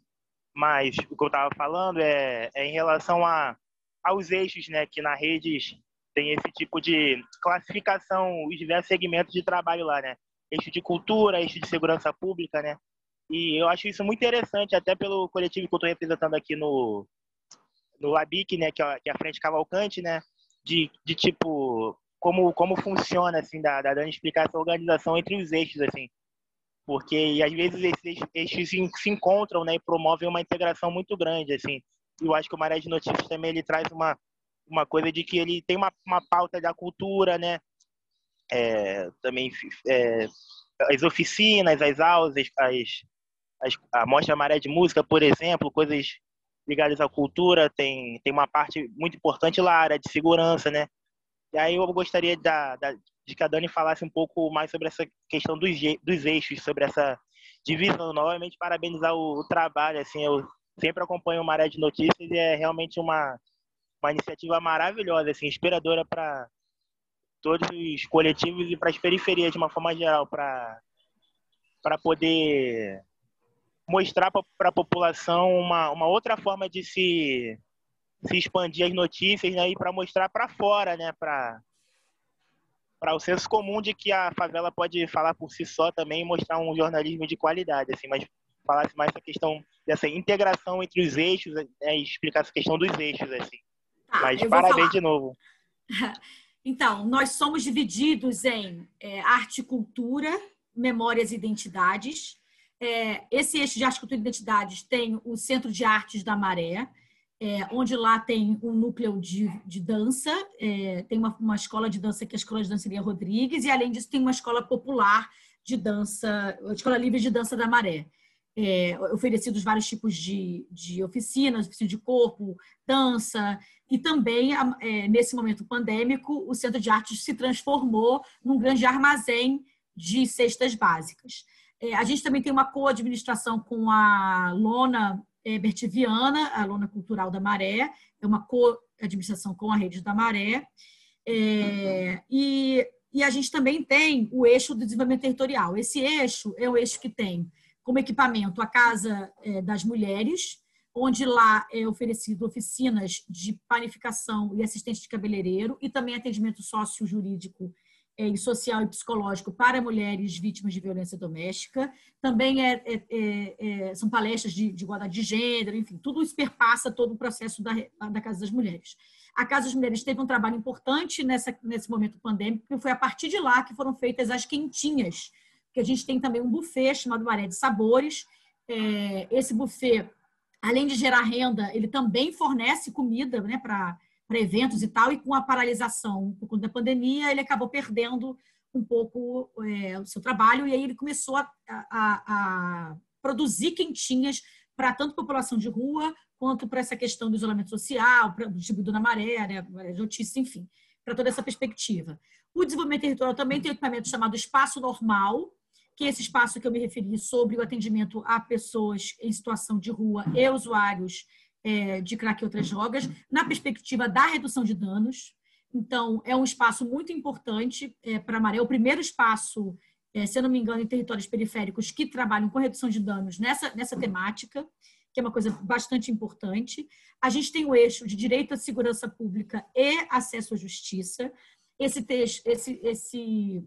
Mas o que eu estava falando é, é em relação a, aos eixos, né? Que na redes tem esse tipo de classificação, os diversos segmentos de trabalho lá, né? Eixo de cultura, eixo de segurança pública, né? E eu acho isso muito interessante, até pelo coletivo que eu estou representando aqui no, no LABIC, né, que é, que é a Frente Cavalcante, né, de, de tipo, como, como funciona, assim, da, da dando explicar essa organização entre os eixos, assim. Porque, às vezes, esses eixos se, se encontram, né, e promovem uma integração muito grande, assim. Eu acho que o Maré de Notícias também, ele traz uma, uma coisa de que ele tem uma, uma pauta da cultura, né, é, também é, as oficinas, as aulas, as, a Mostra Maré de Música, por exemplo, coisas ligadas à cultura, tem, tem uma parte muito importante lá, área de segurança, né? E aí eu gostaria da, da, de que a Dani falasse um pouco mais sobre essa questão dos, dos eixos, sobre essa divisão. Novamente, parabenizar o, o trabalho, assim, eu sempre acompanho o Maré de Notícias e é realmente uma, uma iniciativa maravilhosa, assim, inspiradora para todos os coletivos e para as periferias de uma forma geral, para poder mostrar para a população uma, uma outra forma de se, se expandir as notícias né, e para mostrar para fora, né, para para o senso comum de que a favela pode falar por si só também e mostrar um jornalismo de qualidade, assim, mas falasse mais essa questão dessa integração entre os eixos né, e explicar essa questão dos eixos, assim. Ah, mas parabéns de novo. [laughs] Então, nós somos divididos em é, arte e cultura, memórias e identidades, é, esse eixo de arte, cultura e identidades tem o Centro de Artes da Maré, é, onde lá tem um núcleo de, de dança, é, tem uma, uma escola de dança que é a Escola de Dança Lia Rodrigues, e além disso tem uma escola popular de dança, a Escola Livre de Dança da Maré. É, oferecidos vários tipos de, de oficinas, oficina de corpo, dança, e também, é, nesse momento pandêmico, o Centro de Artes se transformou num grande armazém de cestas básicas. É, a gente também tem uma co-administração com a Lona é, Bertiviana, a Lona Cultural da Maré, é uma co-administração com a Rede da Maré. É, e, e a gente também tem o eixo do desenvolvimento territorial. Esse eixo é o eixo que tem como equipamento a Casa é, das Mulheres, onde lá é oferecido oficinas de panificação e assistente de cabeleireiro e também atendimento sócio-jurídico é, e social e psicológico para mulheres vítimas de violência doméstica. Também é, é, é, é são palestras de, de, igualdade de gênero, enfim, tudo isso perpassa todo o processo da, da Casa das Mulheres. A Casa das Mulheres teve um trabalho importante nessa, nesse momento pandêmico, porque foi a partir de lá que foram feitas as quentinhas, que a gente tem também um buffet chamado Maré de Sabores. É, esse buffet além de gerar renda, ele também fornece comida né, para eventos e tal, e com a paralisação por conta da pandemia, ele acabou perdendo um pouco é, o seu trabalho, e aí ele começou a, a, a produzir quentinhas para tanto população de rua, quanto para essa questão do isolamento social, para o distribuidor na maré, né, maré de notícia, enfim, para toda essa perspectiva. O desenvolvimento territorial também tem um equipamento chamado Espaço Normal, que esse espaço que eu me referi sobre o atendimento a pessoas em situação de rua e usuários é, de crack e outras drogas, na perspectiva da redução de danos. Então, é um espaço muito importante é, para a Maré, o primeiro espaço, é, se eu não me engano, em territórios periféricos que trabalham com redução de danos nessa, nessa temática, que é uma coisa bastante importante. A gente tem o eixo de direito à segurança pública e acesso à justiça. Esse, texto, esse, esse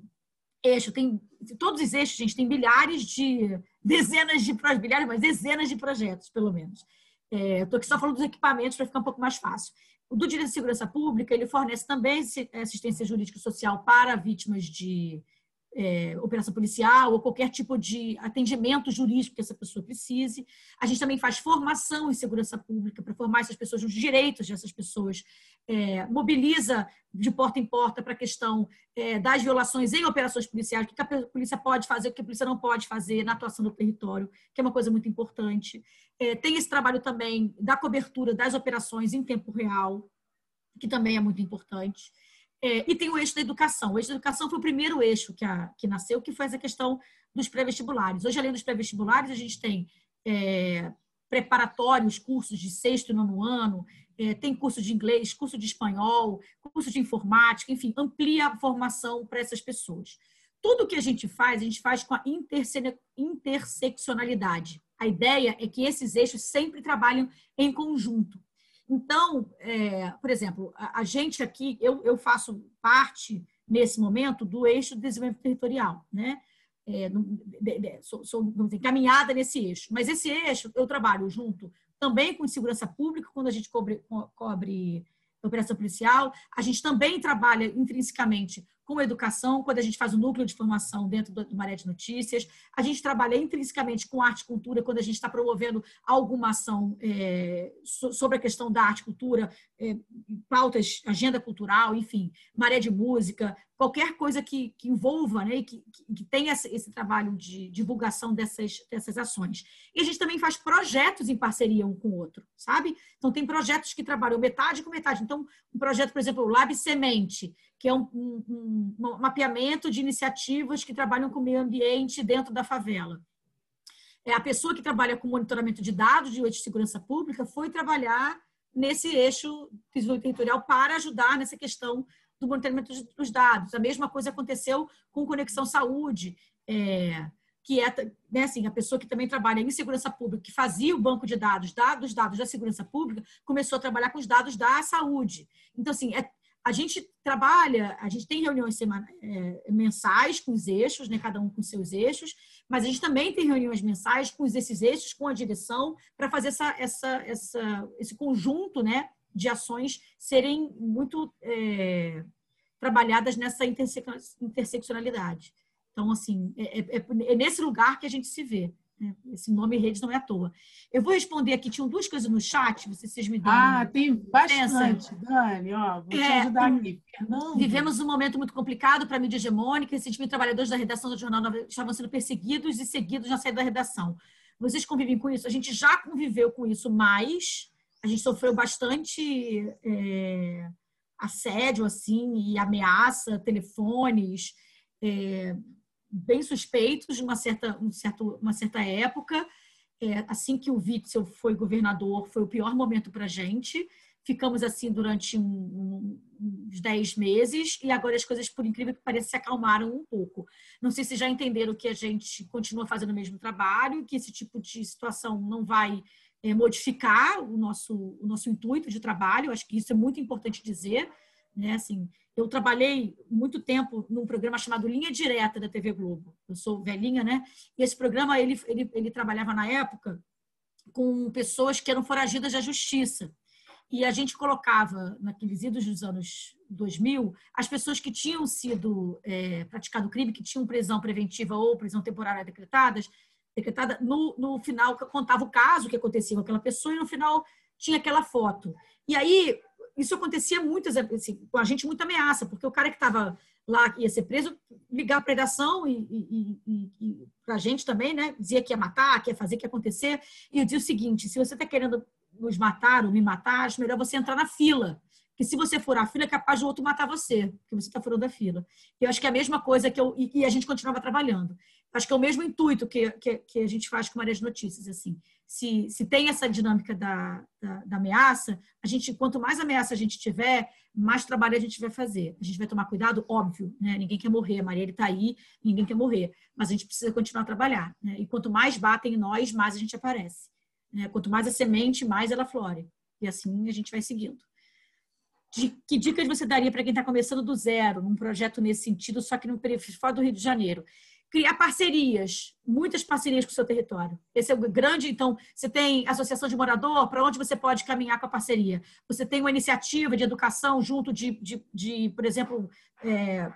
eixo, tem todos os eixos, gente, tem milhares de dezenas de milhares, mas dezenas de projetos, pelo menos. É, Estou aqui só falando dos equipamentos para ficar um pouco mais fácil. O do Direito de Segurança Pública, ele fornece também assistência jurídica e social para vítimas de é, operação policial ou qualquer tipo de atendimento jurídico que essa pessoa precise. A gente também faz formação em segurança pública para formar essas pessoas nos direitos dessas pessoas, é, mobiliza de porta em porta para a questão é, das violações em operações policiais, o que a polícia pode fazer, o que a polícia não pode fazer na atuação do território, que é uma coisa muito importante. É, tem esse trabalho também da cobertura das operações em tempo real, que também é muito importante. É, e tem o eixo da educação. O eixo da educação foi o primeiro eixo que, a, que nasceu, que foi essa questão dos pré-vestibulares. Hoje, além dos pré-vestibulares, a gente tem é, preparatórios, cursos de sexto e nono ano, é, tem curso de inglês, curso de espanhol, curso de informática, enfim, amplia a formação para essas pessoas. Tudo que a gente faz, a gente faz com a interseccionalidade. A ideia é que esses eixos sempre trabalham em conjunto. Então, é, por exemplo, a, a, gente aqui, eu, eu faço parte, nesse momento, do eixo do desenvolvimento territorial, né? É, de, de, sou, sou encaminhada nesse eixo. Mas esse eixo eu trabalho junto também com segurança pública, quando a gente cobre, cobre operação policial. A gente também trabalha intrinsecamente com educação, quando a gente faz o núcleo de formação dentro do Maré de Notícias. A gente trabalha intrinsecamente com arte e cultura, quando a gente está promovendo alguma ação é, sobre a questão da arte e cultura, é, pautas, agenda cultural, enfim, Maré de Música, qualquer coisa que, que envolva, né, que, que tenha esse, esse, trabalho de divulgação dessas, dessas ações. E a gente também faz projetos em parceria um com o outro, sabe? Então, tem projetos que trabalham metade com metade. Então, um projeto, por exemplo, o Lab Semente, que é um, um, um mapeamento de iniciativas que trabalham com o meio ambiente dentro da favela. É, a pessoa que trabalha com monitoramento de dados de segurança pública foi trabalhar nesse eixo territorial para ajudar nessa questão do monitoramento dos dados. A mesma coisa aconteceu com Conexão Saúde, é, que é né, assim, a pessoa que também trabalha em segurança pública, que fazia o banco de dados, dados, dados da segurança pública, começou a trabalhar com os dados da saúde. Então, assim, é a gente trabalha, a gente tem reuniões semana, é, mensais com os eixos, né, cada um com seus eixos, mas a gente também tem reuniões mensais com esses eixos, com a direção, para fazer essa, essa, essa, esse conjunto né, de ações serem muito é, trabalhadas nessa interseccionalidade. Então, assim, é, é, é, é, nesse lugar que a gente se vê. Né? Esse nome redes não é à toa. Eu vou responder aqui, tinham duas coisas no chat, vocês me dão. Ah, tem bastante, Dani, ó, vou te é, ajudar aqui. Fernando. Vivemos um momento muito complicado para a mídia hegemônica, recentemente trabalhadores da redação do Jornal Nova estavam sendo perseguidos e seguidos na saída da redação. Vocês convivem com isso? A gente já conviveu com isso mais, a gente sofreu bastante é, assédio, assim, e ameaça, telefones, é, bem suspeitos de uma certa, um certo, uma certa época. É, assim que o Witzel foi governador, foi o pior momento para a gente. Ficamos assim durante um, um, uns 10 meses e agora as coisas, por incrível que pareça, se acalmaram um pouco. Não sei se já entenderam que a gente continua fazendo o mesmo trabalho, que esse tipo de situação não vai é, modificar o nosso, o nosso intuito de trabalho. Acho que isso é muito importante dizer. Né? Assim, eu trabalhei muito tempo num programa chamado Linha Direta da TV Globo. Eu sou velhinha, né? E esse programa ele, ele, ele trabalhava na época com pessoas que eram foragidas da justiça. E a gente colocava, naqueles idos dos anos 2000, as pessoas que tinham sido é, praticado crime, que tinham prisão preventiva ou prisão temporária decretadas, decretada, no, no final contava o caso que acontecia com aquela pessoa e no final tinha aquela foto. E aí isso acontecia muito, assim, com a gente, muita ameaça, porque o cara que estava lá, ia ser preso, ligar a predação e, e, e, e para a gente também, né? Dizia que ia matar, que ia fazer, que ia acontecer. E eu dizia o seguinte: se você está querendo nos matar ou me matar, acho melhor você entrar na fila. Que se você furar a fila, é capaz do outro matar você, porque você está furando a fila. Eu acho que é a mesma coisa que eu. E, a gente continuava trabalhando. Acho que é o mesmo intuito que, que, que a gente faz com Maria de Notícias, assim se, se tem essa dinâmica da, da, da, ameaça, a gente, quanto mais ameaça a gente tiver, mais trabalho a gente vai fazer. A gente vai tomar cuidado, óbvio, né? Ninguém quer morrer, a Marielle está aí, ninguém quer morrer, mas a gente precisa continuar a trabalhar. Né? E quanto mais batem em nós, mais a gente aparece. Né? Quanto mais a semente, mais ela flore. E assim a gente vai seguindo. De, que dicas você daria para quem está começando do zero, num projeto nesse sentido, só que no fora do Rio de Janeiro? Criar parcerias, muitas parcerias com o seu território. Esse é o grande, então, você tem associação de morador, para onde você pode caminhar com a parceria. Você tem uma iniciativa de educação junto de, de, de por exemplo, é,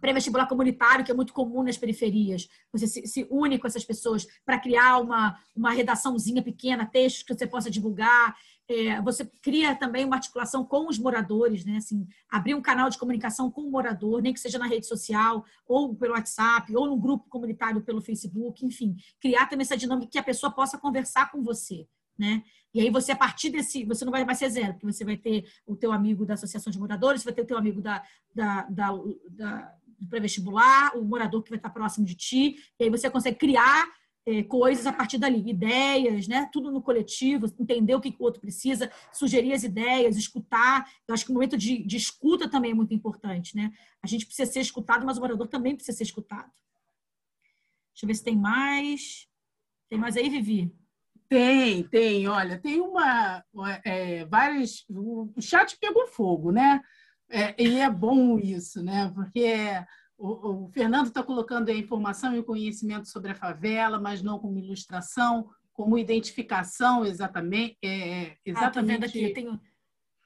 pré-vestibular comunitário, que é muito comum nas periferias. Você se, se une com essas pessoas para criar uma, uma redaçãozinha pequena, textos que você possa divulgar. É, você cria também uma articulação com os moradores, né? Assim, abrir um canal de comunicação com o morador, nem que seja na rede social, ou pelo WhatsApp, ou no grupo comunitário pelo Facebook, enfim. Criar também essa dinâmica que a pessoa possa conversar com você. Né? E aí você, a partir desse, você não vai mais ser zero, porque você vai ter o teu amigo da associação de moradores, você vai ter o teu amigo da, da, da, da do pré-vestibular, o morador que vai estar próximo de ti, e aí você consegue criar é, coisas a partir dali, ideias, né? Tudo no coletivo, entender o que o outro precisa, sugerir as ideias, escutar. Eu acho que o momento de, de escuta também é muito importante, né? A gente precisa ser escutado, mas o morador também precisa ser escutado. Deixa eu ver se tem mais. Tem mais aí, Vivi? Tem, tem. Olha, tem uma. É, várias. O chat pegou fogo, né? É, e é bom isso, né? Porque o, o Fernando está colocando a informação e o conhecimento sobre a favela, mas não como ilustração, como identificação, exatamente. É, exatamente. Ah, aqui, tem,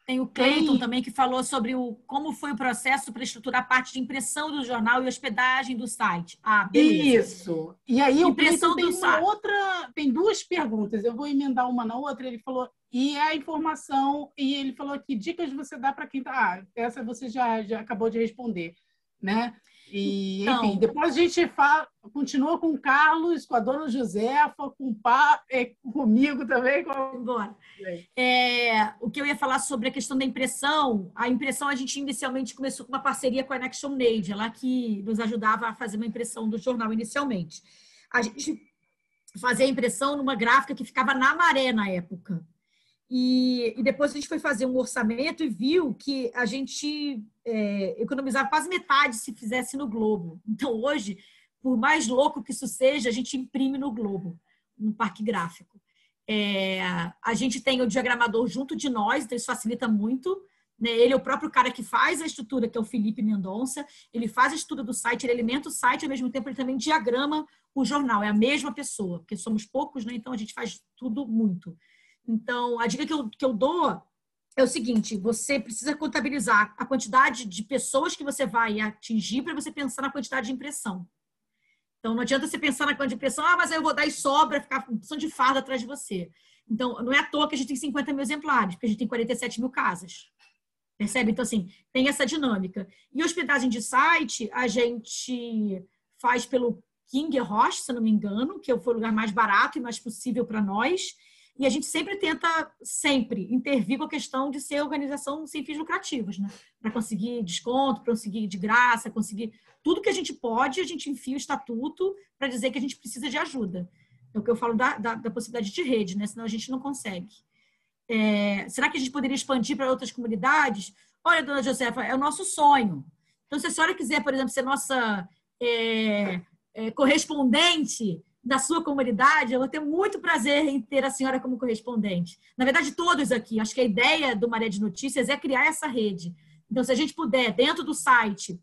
tem o Cleiton também que falou sobre o, como foi o processo para estruturar a parte de impressão do jornal e hospedagem do site. Ah, beleza. Isso. E aí impressão o Cleiton tem uma outra, tem duas perguntas. Eu vou emendar uma na outra. Ele falou e a informação, e ele falou que dicas você dá para quem está. Ah, essa você já, já acabou de responder, né? E, então, enfim, depois a gente fala, continua com o Carlos, com a dona Josefa, com o Pá, é, comigo também. Com... Bora. É, o que eu ia falar sobre a questão da impressão, a impressão a gente inicialmente começou com uma parceria com a Action Made, ela que nos ajudava a fazer uma impressão do jornal inicialmente. A gente fazia a impressão numa gráfica que ficava na maré na época. E, e, depois a gente foi fazer um orçamento e viu que a gente é, economizava quase metade se fizesse no Globo. Então, hoje, por mais louco que isso seja, a gente imprime no Globo, no parque gráfico. É, a gente tem o diagramador junto de nós, então isso facilita muito. Né? Ele é o próprio cara que faz a estrutura, que é o Felipe Mendonça. Ele faz a estrutura do site, ele alimenta o site, ao mesmo tempo ele também diagrama o jornal. É a mesma pessoa, porque somos poucos, né? então a gente faz tudo muito. Então, a dica que eu, que eu dou é o seguinte: você precisa contabilizar a quantidade de pessoas que você vai atingir para você pensar na quantidade de impressão. Então, não adianta você pensar na de impressão, ah, mas aí eu vou dar e sobra, ficar função de farda atrás de você. Então, não é à toa que a gente tem 50 mil exemplares, porque a gente tem 47 mil casas. Percebe? Então, assim, tem essa dinâmica. E hospedagem de site, a gente faz pelo King Roche, se não me engano, que foi o lugar mais barato e mais possível para nós. E a gente sempre tenta, sempre, intervir com a questão de ser organização sem fins lucrativos, né? Para conseguir desconto, para conseguir de graça, conseguir tudo que a gente pode, a gente enfia o estatuto para dizer que a gente precisa de ajuda. É o que eu falo da, da, da possibilidade de rede, né? Senão a gente não consegue. É, será que a gente poderia expandir para outras comunidades? Olha, dona Josefa, é o nosso sonho. Então, se a senhora quiser, por exemplo, ser nossa é, é, correspondente da sua comunidade, eu vou ter muito prazer em ter a senhora como correspondente. Na verdade, todos aqui. Acho que a ideia do Maré de Notícias é criar essa rede. Então, se a gente puder, dentro do site,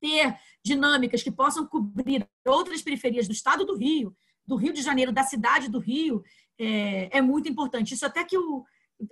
ter dinâmicas que possam cobrir outras periferias do estado do Rio, do Rio de Janeiro, da cidade do Rio, é, é muito importante. Isso até que o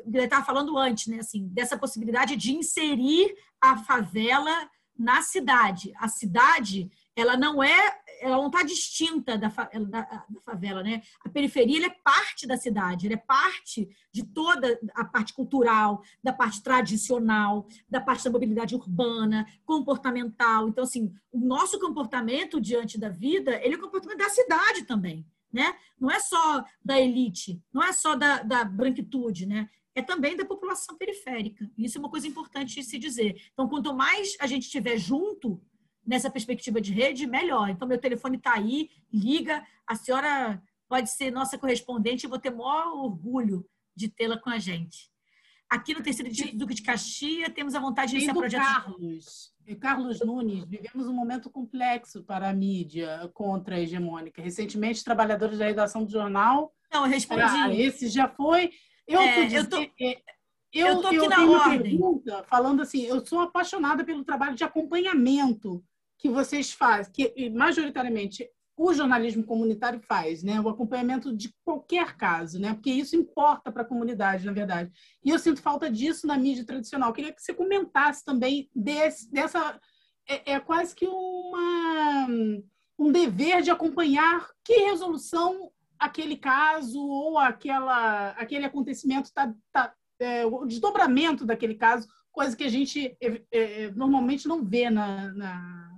ele estava falando antes, né, assim, dessa possibilidade de inserir a favela na cidade. A cidade, ela não é ela não está distinta da, da, da, favela, né? A periferia é parte da cidade, é parte de toda a parte cultural, da parte tradicional, da parte da mobilidade urbana, comportamental. Então, assim, o nosso comportamento diante da vida, ele é o comportamento da cidade também, né? Não é só da elite, não é só da, da branquitude, né? É também da população periférica. Isso é uma coisa importante de se dizer. Então, quanto mais a gente estiver junto, nessa perspectiva de rede, melhor. Então, meu telefone está aí, liga, a senhora pode ser nossa correspondente, eu vou ter maior orgulho de tê-la com a gente. Aqui no terceiro distrito Duque de Caxias, temos a vontade de iniciar projetos... Carlos, Carlos Nunes, vivemos um momento complexo para a mídia contra a hegemônica. Recentemente, trabalhadores da redação do jornal... Não, eu respondi. Ah, esse já foi... Eu, é, eu tô... É, eu, eu tô aqui eu na ordem. Pergunta, falando assim, eu sou apaixonada pelo trabalho de acompanhamento que vocês fazem, que majoritariamente o jornalismo comunitário faz, né? O acompanhamento de qualquer caso, né? Porque isso importa para a comunidade, na verdade. E eu sinto falta disso na mídia tradicional. Eu queria que você comentasse também desse, dessa é, é quase que uma um dever de acompanhar que resolução aquele caso ou aquela aquele acontecimento está tá, é, o desdobramento daquele caso, coisa que a gente é, é, normalmente não vê na, na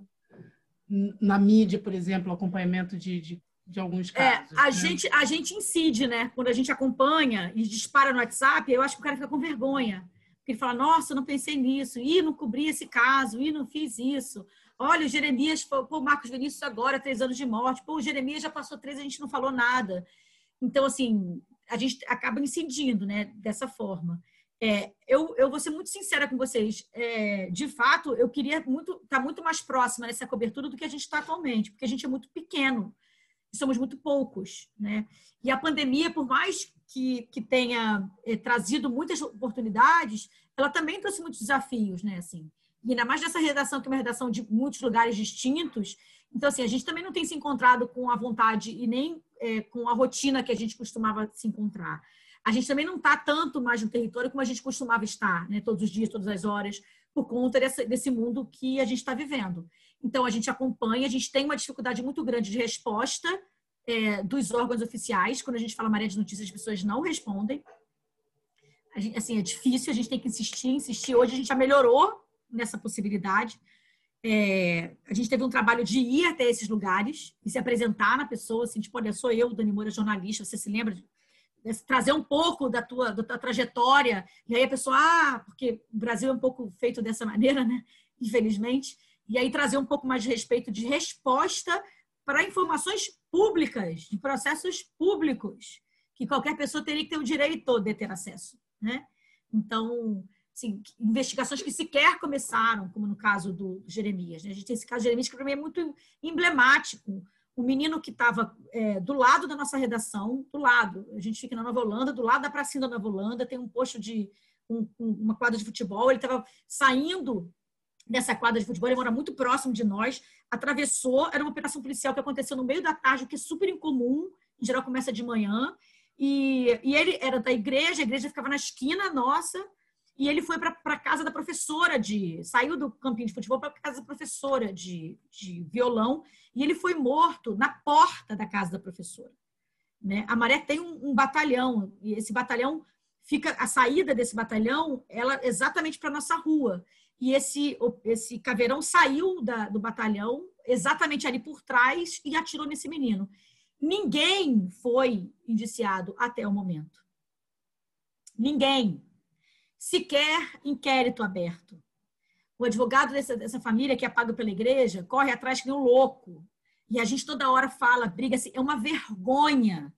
na mídia, por exemplo, acompanhamento de, de, de alguns é, casos. É, a, né? gente, a gente incide, né? Quando a gente acompanha e dispara no WhatsApp, eu acho que o cara fica com vergonha. Porque ele fala, nossa, não pensei nisso, e não cobri esse caso, e não fiz isso. Olha, o Jeremias, pô, o Marcos Vinícius agora, três anos de morte. Pô, o Jeremias já passou três, a gente não falou nada. Então, assim, a gente acaba incidindo, né, dessa forma. É, eu, eu vou ser muito sincera com vocês. É, de fato, eu queria muito estar tá muito mais próxima nessa cobertura do que a gente está atualmente, porque a gente é muito pequeno somos muito poucos, né? E a pandemia, por mais que, que tenha é, trazido muitas oportunidades, ela também trouxe muitos desafios, né? Assim, e ainda mais nessa redação que é uma redação de muitos lugares distintos. Então, assim, a gente também não tem se encontrado com a vontade e nem é, com a rotina que a gente costumava se encontrar a gente também não está tanto mais no território como a gente costumava estar, né? todos os dias, todas as horas, por conta desse, desse mundo que a gente está vivendo. Então, a gente acompanha, a gente tem uma dificuldade muito grande de resposta é, dos órgãos oficiais. Quando a gente fala maré de notícias, as pessoas não respondem. Gente, assim, é difícil, a gente tem que insistir, insistir. Hoje a gente já melhorou nessa possibilidade. É, a gente teve um trabalho de ir até esses lugares e se apresentar na pessoa, assim, tipo, olha, sou eu, Dani Moura, jornalista, você se lembra trazer um pouco da tua, da tua trajetória, e aí a pessoa, ah, porque o Brasil é um pouco feito dessa maneira, né? Infelizmente, e aí trazer um pouco mais de respeito de resposta para informações públicas, de processos públicos, que qualquer pessoa teria que ter o direito de ter acesso, né? Então, assim, investigações que sequer começaram, como no caso do Jeremias. Né? A gente tem esse caso de Jeremias que para mim é muito emblemático, o menino que estava é, do lado da nossa redação, do lado, a gente fica na Nova Holanda, do lado da pracinha da Nova Holanda, tem um posto de um, uma quadra de futebol, ele estava saindo dessa quadra de futebol, ele mora muito próximo de nós, atravessou, era uma operação policial que aconteceu no meio da tarde, o que é super incomum, em geral começa de manhã, e, e ele era da igreja, a igreja ficava na esquina nossa, e ele foi para casa da professora de. saiu do campinho de futebol para casa da professora de, de violão, e ele foi morto na porta da casa da professora. Né? A Maré tem um, um batalhão, e esse batalhão fica. a saída desse batalhão ela exatamente para nossa rua. E esse, esse caveirão saiu da, do batalhão exatamente ali por trás e atirou nesse menino. Ninguém foi indiciado até o momento. Ninguém sequer inquérito aberto. O advogado dessa, dessa família, que é pago pela igreja, corre atrás que nem um louco. E a gente toda hora fala, briga assim, é uma vergonha,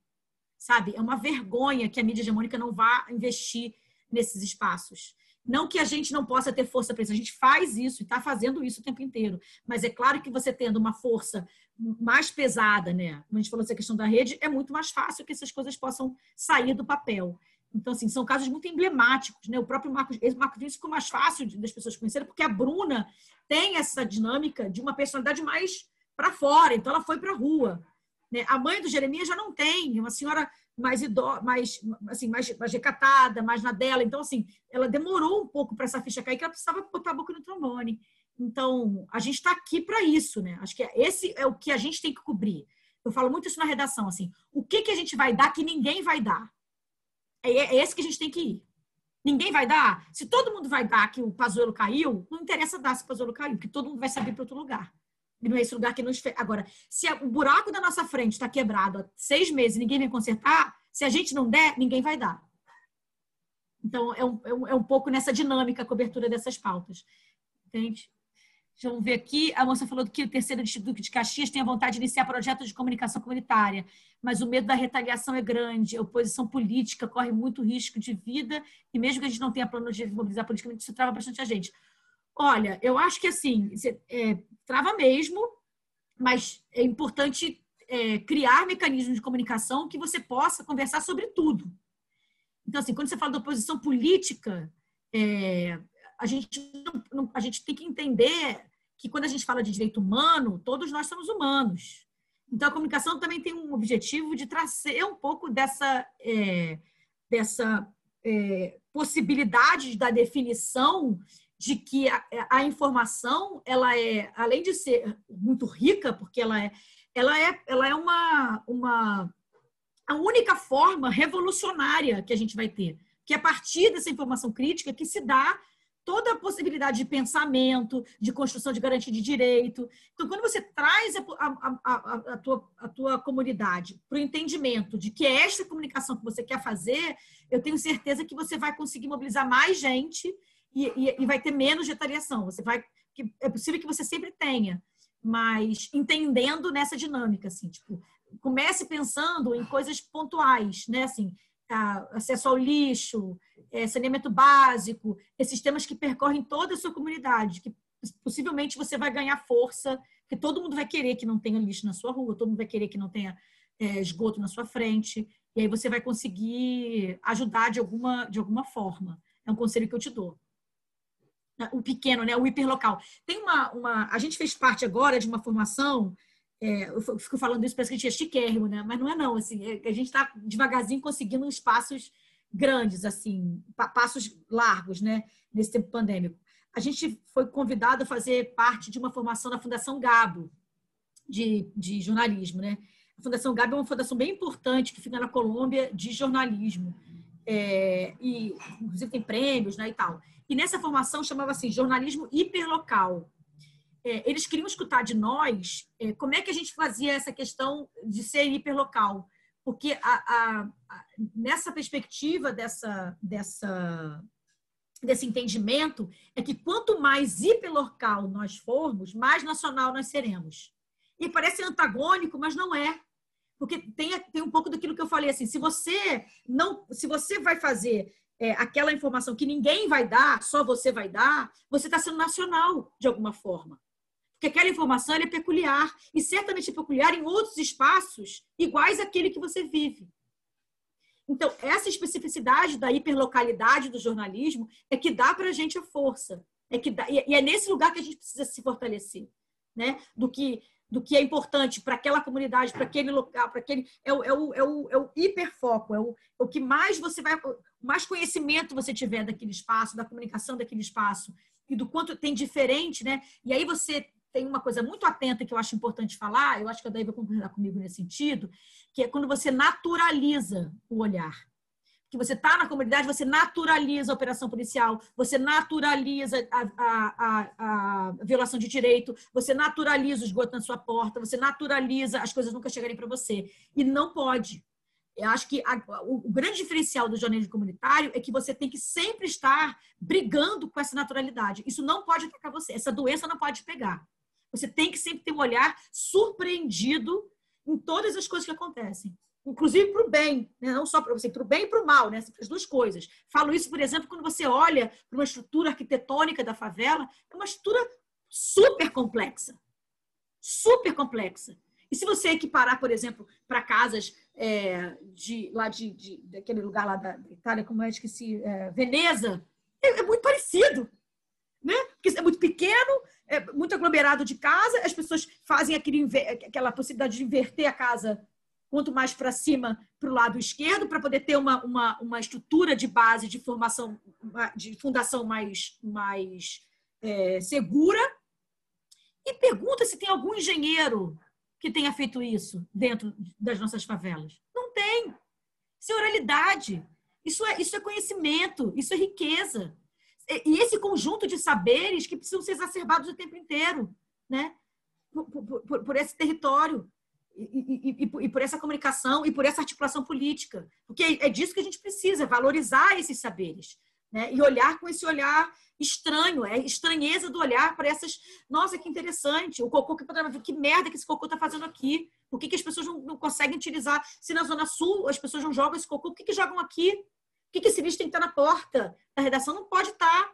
sabe? É uma vergonha que a mídia hegemônica não vá investir nesses espaços. Não que a gente não possa ter força para isso, a gente faz isso e está fazendo isso o tempo inteiro. Mas é claro que você tendo uma força mais pesada, né? Como a gente falou essa questão da rede, é muito mais fácil que essas coisas possam sair do papel. Então, assim, são casos muito emblemáticos, né? O próprio Marcos, esse Marcos Vinicius ficou mais fácil das pessoas conhecerem, porque a Bruna tem essa dinâmica de uma personalidade mais para fora, então ela foi para a rua. Né? A mãe do Jeremias já não tem, uma senhora mais idosa, mais, assim, mais, mais recatada, mais na dela. Então, assim, ela demorou um pouco para essa ficha cair, que ela precisava botar a boca no trombone. Então, a gente está aqui para isso, né? Acho que esse é o que a gente tem que cobrir. Eu falo muito isso na redação, assim, o que, que a gente vai dar que ninguém vai dar? É, é esse que a gente tem que ir. Ninguém vai dar. Se todo mundo vai dar que o Pazuelo caiu, não interessa dar se o Pazuelo caiu, porque todo mundo vai saber para outro lugar. E não é esse lugar que nos. Agora, se o buraco da nossa frente está quebrado há seis meses e ninguém vem consertar, se a gente não der, ninguém vai dar. Então, é um, é um, é um pouco nessa dinâmica a cobertura dessas pautas. Entende? Vamos ver aqui. A moça falou que o terceiro distrito de Caxias tem a vontade de iniciar projetos de comunicação comunitária, mas o medo da retaliação é grande. A oposição política corre muito risco de vida e mesmo que a gente não tenha plano de mobilizar politicamente, isso trava bastante a gente. Olha, eu acho que assim, é, trava mesmo, mas é importante é, criar mecanismos de comunicação que você possa conversar sobre tudo. Então, assim, quando você fala da oposição política, é, a gente, não, a gente tem que entender que quando a gente fala de direito humano, todos nós somos humanos. Então, a comunicação também tem um objetivo de trazer um pouco dessa, é, dessa é, possibilidade da definição de que a, a, informação, ela é, além de ser muito rica, porque ela é, ela é, ela é uma, uma a única forma revolucionária que a gente vai ter, que é a partir dessa informação crítica que se dá toda a possibilidade de pensamento, de construção de garantia de direito. Então, quando você traz a, a, a, a tua, a tua comunidade para o entendimento de que é esta comunicação que você quer fazer, eu tenho certeza que você vai conseguir mobilizar mais gente e, e, e vai ter menos retaliação. Você vai, é possível que você sempre tenha, mas entendendo nessa dinâmica, assim, tipo, comece pensando em coisas pontuais, né? Assim, acesso ao lixo, é, saneamento básico, esses temas que percorrem toda a sua comunidade, que possivelmente você vai ganhar força, porque todo mundo vai querer que não tenha lixo na sua rua, todo mundo vai querer que não tenha é, esgoto na sua frente, e aí você vai conseguir ajudar de alguma, de alguma forma. É um conselho que eu te dou. O pequeno, né? o hiperlocal. Tem uma, uma. A gente fez parte agora de uma formação é, eu fico falando isso, parece que a gente é chiquérrimo, né? Mas não é não, assim, é, a gente está devagarzinho conseguindo espaços grandes, assim, passos largos, né? Nesse tempo pandêmico. A gente foi convidado a fazer parte de uma formação da Fundação Gabo, de, de jornalismo, né? A Fundação Gabo é uma fundação bem importante que fica na Colômbia de jornalismo. É, e inclusive tem prêmios, né, e tal. E nessa formação chamava assim jornalismo hiperlocal é, eles queriam escutar de nós é, como é que a gente fazia essa questão de ser hiperlocal. Porque a, a, a, nessa perspectiva dessa, dessa, desse entendimento, é que quanto mais hiperlocal nós formos, mais nacional nós seremos. E parece antagônico, mas não é. Porque tem, tem um pouco daquilo que eu falei assim, se você não, se você vai fazer é, aquela informação que ninguém vai dar, só você vai dar, você está sendo nacional de alguma forma. Porque aquela informação é peculiar e certamente é peculiar em outros espaços iguais àquele que você vive. Então, essa especificidade da hiperlocalidade do jornalismo é que dá para a gente a força. É que dá, e é nesse lugar que a gente precisa se fortalecer. Né? Do que do que é importante para aquela comunidade, para aquele local, para aquele. É o, é, o, é, o, é o hiperfoco, é o, é o que mais você vai. mais conhecimento você tiver daquele espaço, da comunicação daquele espaço, e do quanto tem diferente, né? E aí você tem uma coisa muito atenta que eu acho importante falar, eu acho que a Daí vai concordar comigo nesse sentido, que é quando você naturaliza o olhar que você está na comunidade, você naturaliza a operação policial, você naturaliza a, a, a, a, violação de direito, você naturaliza o esgoto na sua porta, você naturaliza as coisas nunca chegarem para você. E não pode. Eu acho que o, o, grande diferencial do jornalismo comunitário é que você tem que sempre estar brigando com essa naturalidade. Isso não pode atacar você, essa doença não pode pegar. Você tem que sempre ter um olhar surpreendido em todas as coisas que acontecem inclusive para o bem, né? não só para você, para o bem e para o mal, né? as duas coisas. Falo isso, por exemplo, quando você olha para uma estrutura arquitetônica da favela, é uma estrutura super complexa, super complexa. E se você equiparar, por exemplo, para casas é, de lá de, de, daquele lugar lá da Itália, como é que se é, Veneza, é, é, muito parecido, né? Porque é muito pequeno, é muito aglomerado de casa, as pessoas fazem aquele, aquela possibilidade de inverter a casa quanto mais para cima para o lado esquerdo, para poder ter uma, uma, uma estrutura de base de formação, de fundação mais, mais é, segura. E pergunta se tem algum engenheiro que tenha feito isso dentro das nossas favelas. Não tem. Isso é oralidade. Isso é, isso é conhecimento, isso é riqueza. E esse conjunto de saberes que precisam ser exacerbados o tempo inteiro, né? por, por, por esse território e, e, e, por essa comunicação e por essa articulação política. Porque é disso que a gente precisa, valorizar esses saberes. Né? E olhar com esse olhar estranho, é estranheza do olhar para essas. Nossa, que interessante! O cocô que que merda que esse cocô está fazendo aqui? Por que, que as pessoas não, não, conseguem utilizar? Se na Zona Sul as pessoas não jogam esse cocô, por que, que jogam aqui? Que, que esse lixo tem que estar na porta da redação? Não pode estar.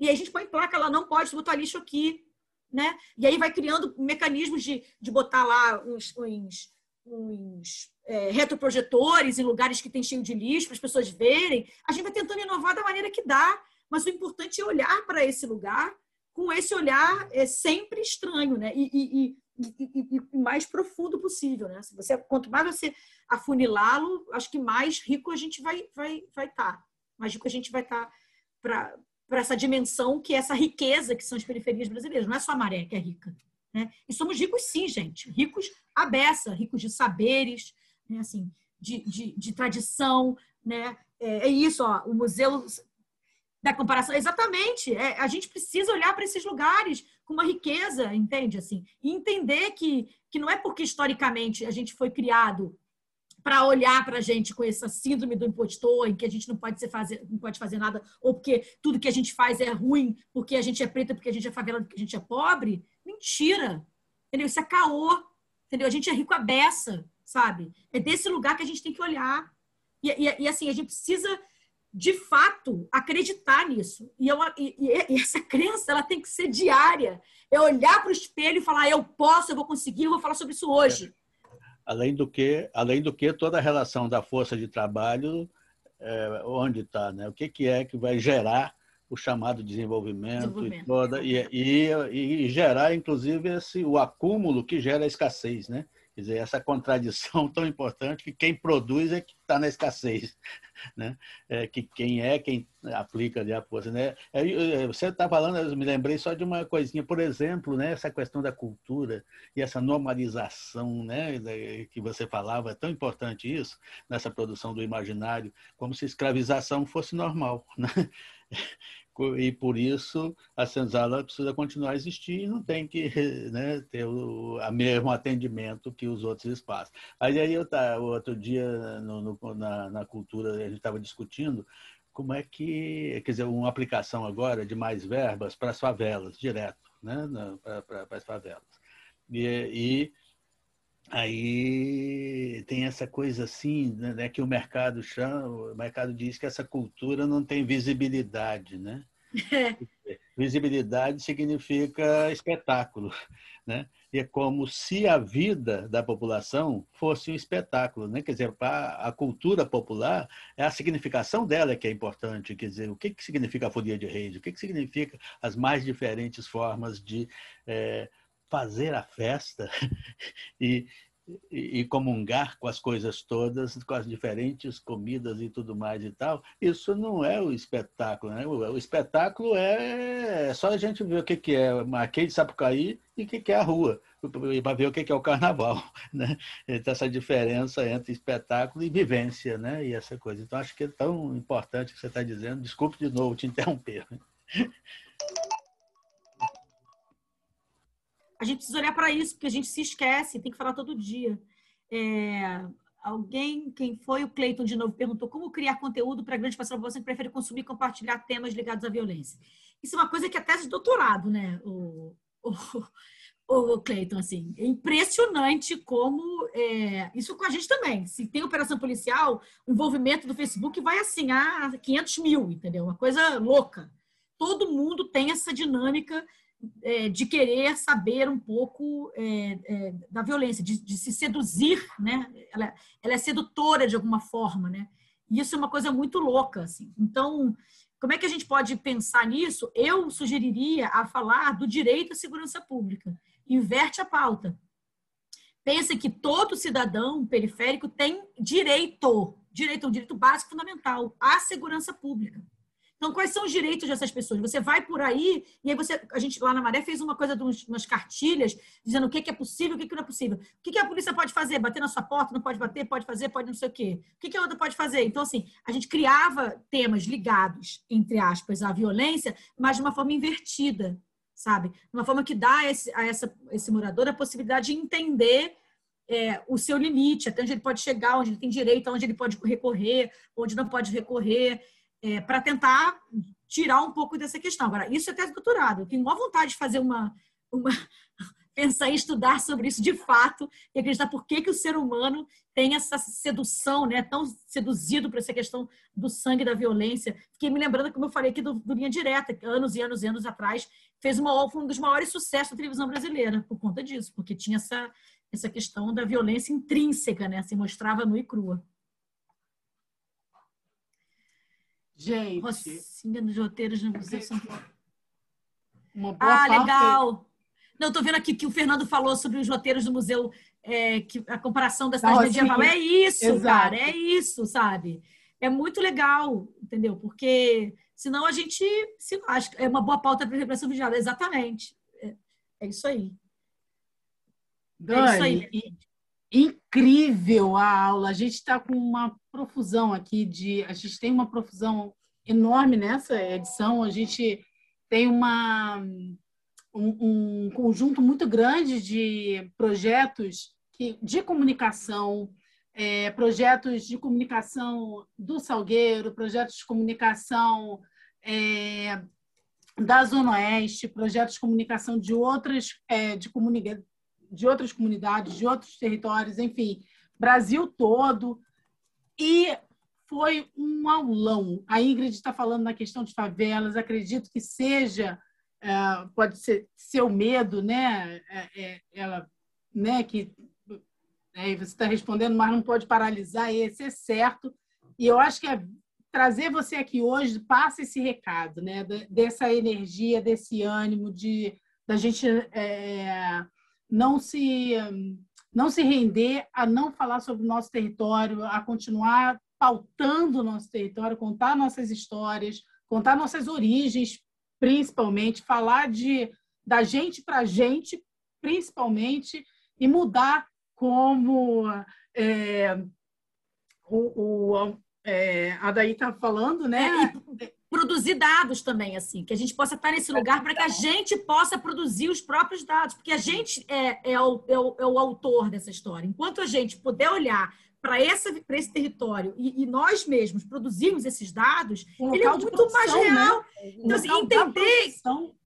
E aí a gente põe placa lá, não pode botar lixo aqui né? E aí vai criando mecanismos de, de botar lá uns, uns, uns é, retroprojetores em lugares que tem cheio de lixo para as pessoas verem. A gente vai tentando inovar da maneira que dá, mas o importante é olhar para esse lugar com esse olhar é sempre estranho, né? E, e, e, e mais profundo possível, né? Você, quanto mais você afunilá-lo, acho que mais rico a gente vai vai vai estar, tá. mais rico a gente vai estar tá para para essa dimensão que é essa riqueza que são as periferias brasileiras. Não é só a maré que é rica. Né? E somos ricos sim, gente. Ricos à beça, ricos de saberes, né? assim, de, de, de tradição. Né? É, é, isso, ó, o museu da comparação. Exatamente. É, a gente precisa olhar para esses lugares com uma riqueza, entende? Assim, e entender que, que não é porque historicamente a gente foi criado para olhar para a gente com essa síndrome do impostor, em que a gente não pode, ser fazer, não pode fazer nada, ou porque tudo que a gente faz é ruim, porque a gente é preta, porque a gente é favelado, porque a gente é pobre. Mentira! Entendeu? Isso é caô. Entendeu? A gente é rico a beça, sabe? É desse lugar que a gente tem que olhar. E, e, e assim, a gente precisa, de fato, acreditar nisso. E, eu, e, e essa crença ela tem que ser diária. É olhar para o espelho e falar, eu posso, eu vou conseguir, eu vou falar sobre isso hoje. Além do que, além do que toda a relação da força de trabalho, é, onde está, né? O que, que é que vai gerar o chamado desenvolvimento, desenvolvimento. E, toda, e, e, e, gerar, inclusive, esse, o acúmulo que gera a escassez, né? Quer dizer, essa contradição tão importante que quem produz é que está na escassez, [laughs] né? É, que quem é quem aplica ali a força, né? É, é, você está falando, eu me lembrei só de uma coisinha, por exemplo, né? Essa questão da cultura e essa normalização, né? Que você falava, é tão importante isso nessa produção do imaginário, como se escravização fosse normal, [laughs] né? E por isso a senzala precisa continuar a existir e não tem que [laughs] né, ter o a mesmo atendimento que os outros espaços. Aí, aí eu tá, outro dia no, no, na, na cultura a gente estava discutindo como é que, quer dizer, uma aplicação agora de mais verbas para as favelas, direto, né, para as favelas. E, e Aí tem essa coisa assim, né, que o mercado chama, o mercado diz que essa cultura não tem visibilidade, né? [laughs] Visibilidade significa espetáculo, [laughs] né? E é como se a vida da população fosse um espetáculo, né? Quer dizer, a cultura popular é a significação dela que é importante, quer dizer, o que que significa a folia de reis, o que que significa as mais diferentes formas de é, fazer a festa [laughs] e, e, comungar com as coisas todas, com as diferentes comidas e tudo mais e tal, isso não é o espetáculo. Né? O, o espetáculo é só a gente ver o que, que é Marquês de Sapucaí e o que, que é a rua, para ver o que, que é o carnaval. [laughs] Né? Então, essa diferença entre espetáculo e vivência, né? e essa coisa. Então, acho que é tão importante o que você está dizendo. Desculpe de novo te [laughs] interromper. A gente precisa olhar para isso, porque a gente se esquece, tem que falar todo dia. É, alguém, quem foi o Cleiton de novo, perguntou como criar conteúdo para a grande parcela da população que prefere consumir e compartilhar temas ligados à violência. Isso é uma coisa que é tese de doutorado, né? O, o, [laughs] o Cleiton, assim, é impressionante como é, isso com a gente também. Se tem operação policial, o envolvimento do Facebook vai assim a 500 mil, entendeu? Uma coisa louca. Todo mundo tem essa dinâmica é, de querer saber um pouco é, é, da violência, de, de, se seduzir, né? Ela, ela, é sedutora de alguma forma, né? E isso é uma coisa muito louca, assim. Então, como é que a gente pode pensar nisso? Eu sugeriria a falar do direito à segurança pública. Inverte a pauta. Pensa que todo cidadão periférico tem direito, direito, um direito básico fundamental à segurança pública. Então, quais são os direitos dessas pessoas? Você vai por aí, e aí você, a gente lá na Maré fez uma coisa de umas cartilhas, dizendo o que é possível, o que não é possível. O que a polícia pode fazer? Bater na sua porta? Não pode bater? Pode fazer? Pode não sei o quê. O que a outra pode fazer? Então, assim, a gente criava temas ligados, entre aspas, à violência, mas de uma forma invertida, sabe? De uma forma que dá a esse, a essa, esse morador a possibilidade de entender é, o seu limite, até onde ele pode chegar, onde ele tem direito, onde ele pode recorrer, onde não pode recorrer é, para tentar tirar um pouco dessa questão. Agora, isso é tese doutorado. Eu tenho uma vontade de fazer uma, uma [laughs] pensar em estudar sobre isso de fato e acreditar por que, que o ser humano tem essa sedução, né, tão seduzido por essa questão do sangue da violência. Fiquei me lembrando, como eu falei aqui, do, do Linha Direta, que anos e anos e anos atrás fez uma, um dos maiores sucessos da televisão brasileira por conta disso, porque tinha essa, essa questão da violência intrínseca, né, se mostrava nua e crua. Gente. Rocinha nos roteiros no Museu São Paulo. Uma boa ah, parte... legal. Não, estou vendo aqui que o Fernando falou sobre os roteiros do museu, é, que, a comparação da cidade medieval. É isso, Exato. cara, é isso, sabe? É muito legal, entendeu? Porque senão a gente se acha é uma boa pauta para a repressão vigilada. Exatamente. É, é isso aí. Dani, é isso aí. Incrível a aula. A gente está com uma profusão aqui de. A gente tem uma profusão enorme nessa edição. A gente tem uma, um, um conjunto muito grande de projetos que, de comunicação, é, projetos de comunicação do Salgueiro, projetos de comunicação é, da Zona Oeste, projetos de comunicação de outras, é, de, comuni de outras comunidades, de outros territórios, enfim, Brasil todo. E foi um aulão. A Ingrid está falando na questão de favelas, acredito que seja, é, pode ser seu medo, né? É, é, ela, né? Que você está respondendo, mas não pode paralisar, esse é certo. E eu acho que é trazer você aqui hoje passa esse recado, né? Dessa energia, desse ânimo de da gente é, não se não se render a não falar sobre o nosso território, a continuar pautando o nosso território, contar nossas histórias, contar nossas origens, principalmente, falar de da gente para a gente, principalmente, e mudar como é, o, o é, a Daí está falando, né? É, produzir dados também, assim, que a gente possa estar nesse lugar para que a gente possa produzir os próprios dados, porque a gente é, é, o, é, o, é o autor dessa história. Enquanto a gente puder olhar para esse, território e, e, nós mesmos produzirmos esses dados, um ele é muito produção, mais né? real. Né? Então, assim, entender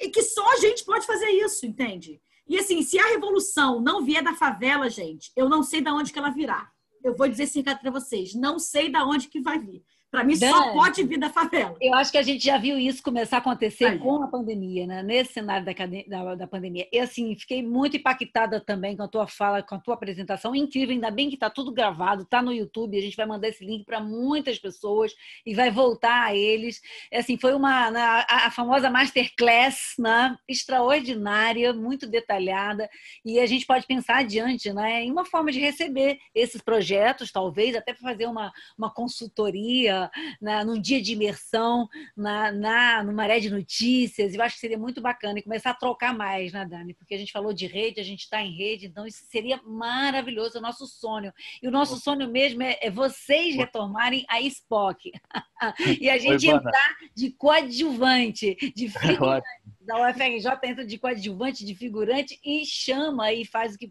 e que só a gente pode fazer isso, entende? E assim, se a revolução não vier da favela, gente, eu não sei de onde que ela virá. Eu vou dizer recado para vocês, não sei de onde que vai vir Para mim, Dan, só pode vir da favela. Eu acho que a gente já viu isso começar a acontecer Aí. com a pandemia, né? nesse cenário da, da, da, pandemia. E assim, fiquei muito impactada também com a tua fala, com a tua apresentação. Incrível, ainda bem que está tudo gravado, está no YouTube. A gente vai mandar esse link para muitas pessoas e vai voltar a eles. É assim, foi uma na, a, a famosa masterclass né? extraordinária, muito detalhada. E a gente pode pensar adiante né? em uma forma de receber esses projetos, talvez, até para fazer uma, uma consultoria na, num dia de imersão, na, na, no Maré de Notícias. Eu acho que seria muito bacana e começar a trocar mais, né, Dani? Porque a gente falou de rede, a gente está em rede, então isso seria maravilhoso, é o nosso sonho. E o nosso sonho mesmo é, é vocês retomarem a Spock. [laughs] e a gente entrar de coadjuvante, de [laughs] figurante. da UFRJ entra de coadjuvante, de figurante e chama e faz o que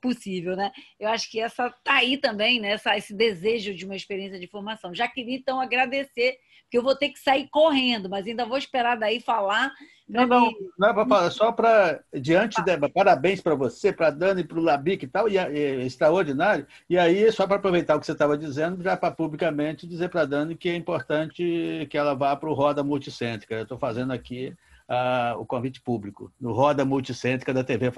possível, né? Eu acho que essa tá aí também, né? Essa, esse desejo de uma experiência de formação. Já queria então agradecer, porque eu vou ter que sair correndo, mas ainda vou esperar daí falar. Não, não, não, é só para diante de parabéns para você, para Dani, para o Labic e tal, e, e, extraordinário. E aí, só para aproveitar o que você estava dizendo, já para publicamente dizer para Dani que é importante que ela vá para o Roda Multicêntrica. Eu estou fazendo aqui uh, o convite público, no Roda Multicêntrica da TV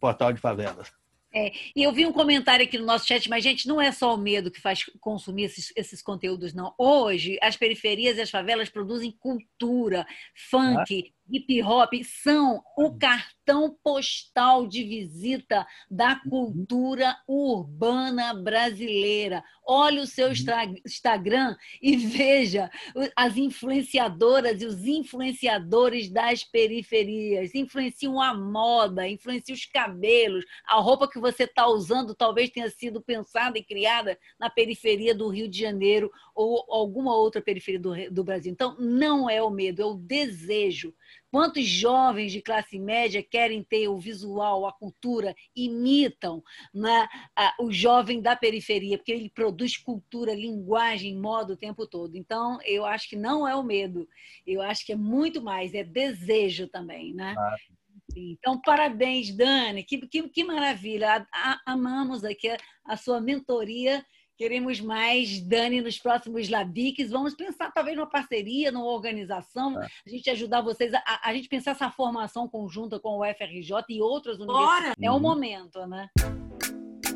Portal de Favelas. É, e eu vi um comentário aqui no nosso chat, mas, gente, não é só o medo que faz consumir esses, esses conteúdos, não. Hoje, as periferias e as favelas produzem cultura, funk, hip hop são o cartão postal de visita da uhum. cultura urbana brasileira. Olhe o seu uhum. Instagram e [laughs] veja as influenciadoras e os influenciadores das periferias. Influenciam a moda, influenciam os cabelos, a roupa que você está usando talvez tenha sido pensada e criada na periferia do Rio de Janeiro ou alguma outra periferia do, do Brasil. Então, não é o medo, é o desejo Quantos jovens de classe média querem ter o visual, a cultura, imitam né, o jovem da periferia, porque ele produz cultura, linguagem, moda o tempo todo. Então, eu acho que não é o medo, eu acho que é muito mais, é desejo também. Né? Ah. Então, parabéns, Dani, que, que, que maravilha. amamos aqui a, a sua mentoria Queremos mais Dani nos próximos Labiques. Vamos pensar talvez numa parceria, numa organização, é. a gente ajudar vocês a, a, gente pensar essa formação conjunta com o FRJ e outras universidades. Bora. É o momento, né?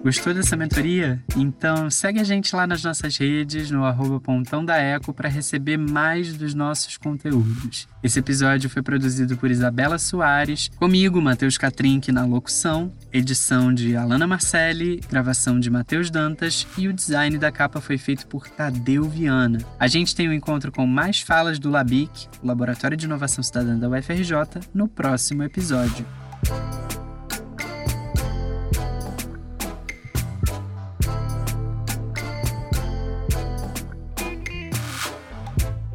Gostou dessa mentoria? Então segue a gente lá nas nossas redes, no arroba Pontão da Eco, para receber mais dos nossos conteúdos. Esse episódio foi produzido por Isabela Soares, comigo, Matheus Catrink, na locução, edição de Alana Marcelli, gravação de Matheus Dantas e o design da capa foi feito por Tadeu Viana. A gente tem um encontro com mais falas do LABIC, o Laboratório de Inovação Cidadã da UFRJ, no próximo episódio.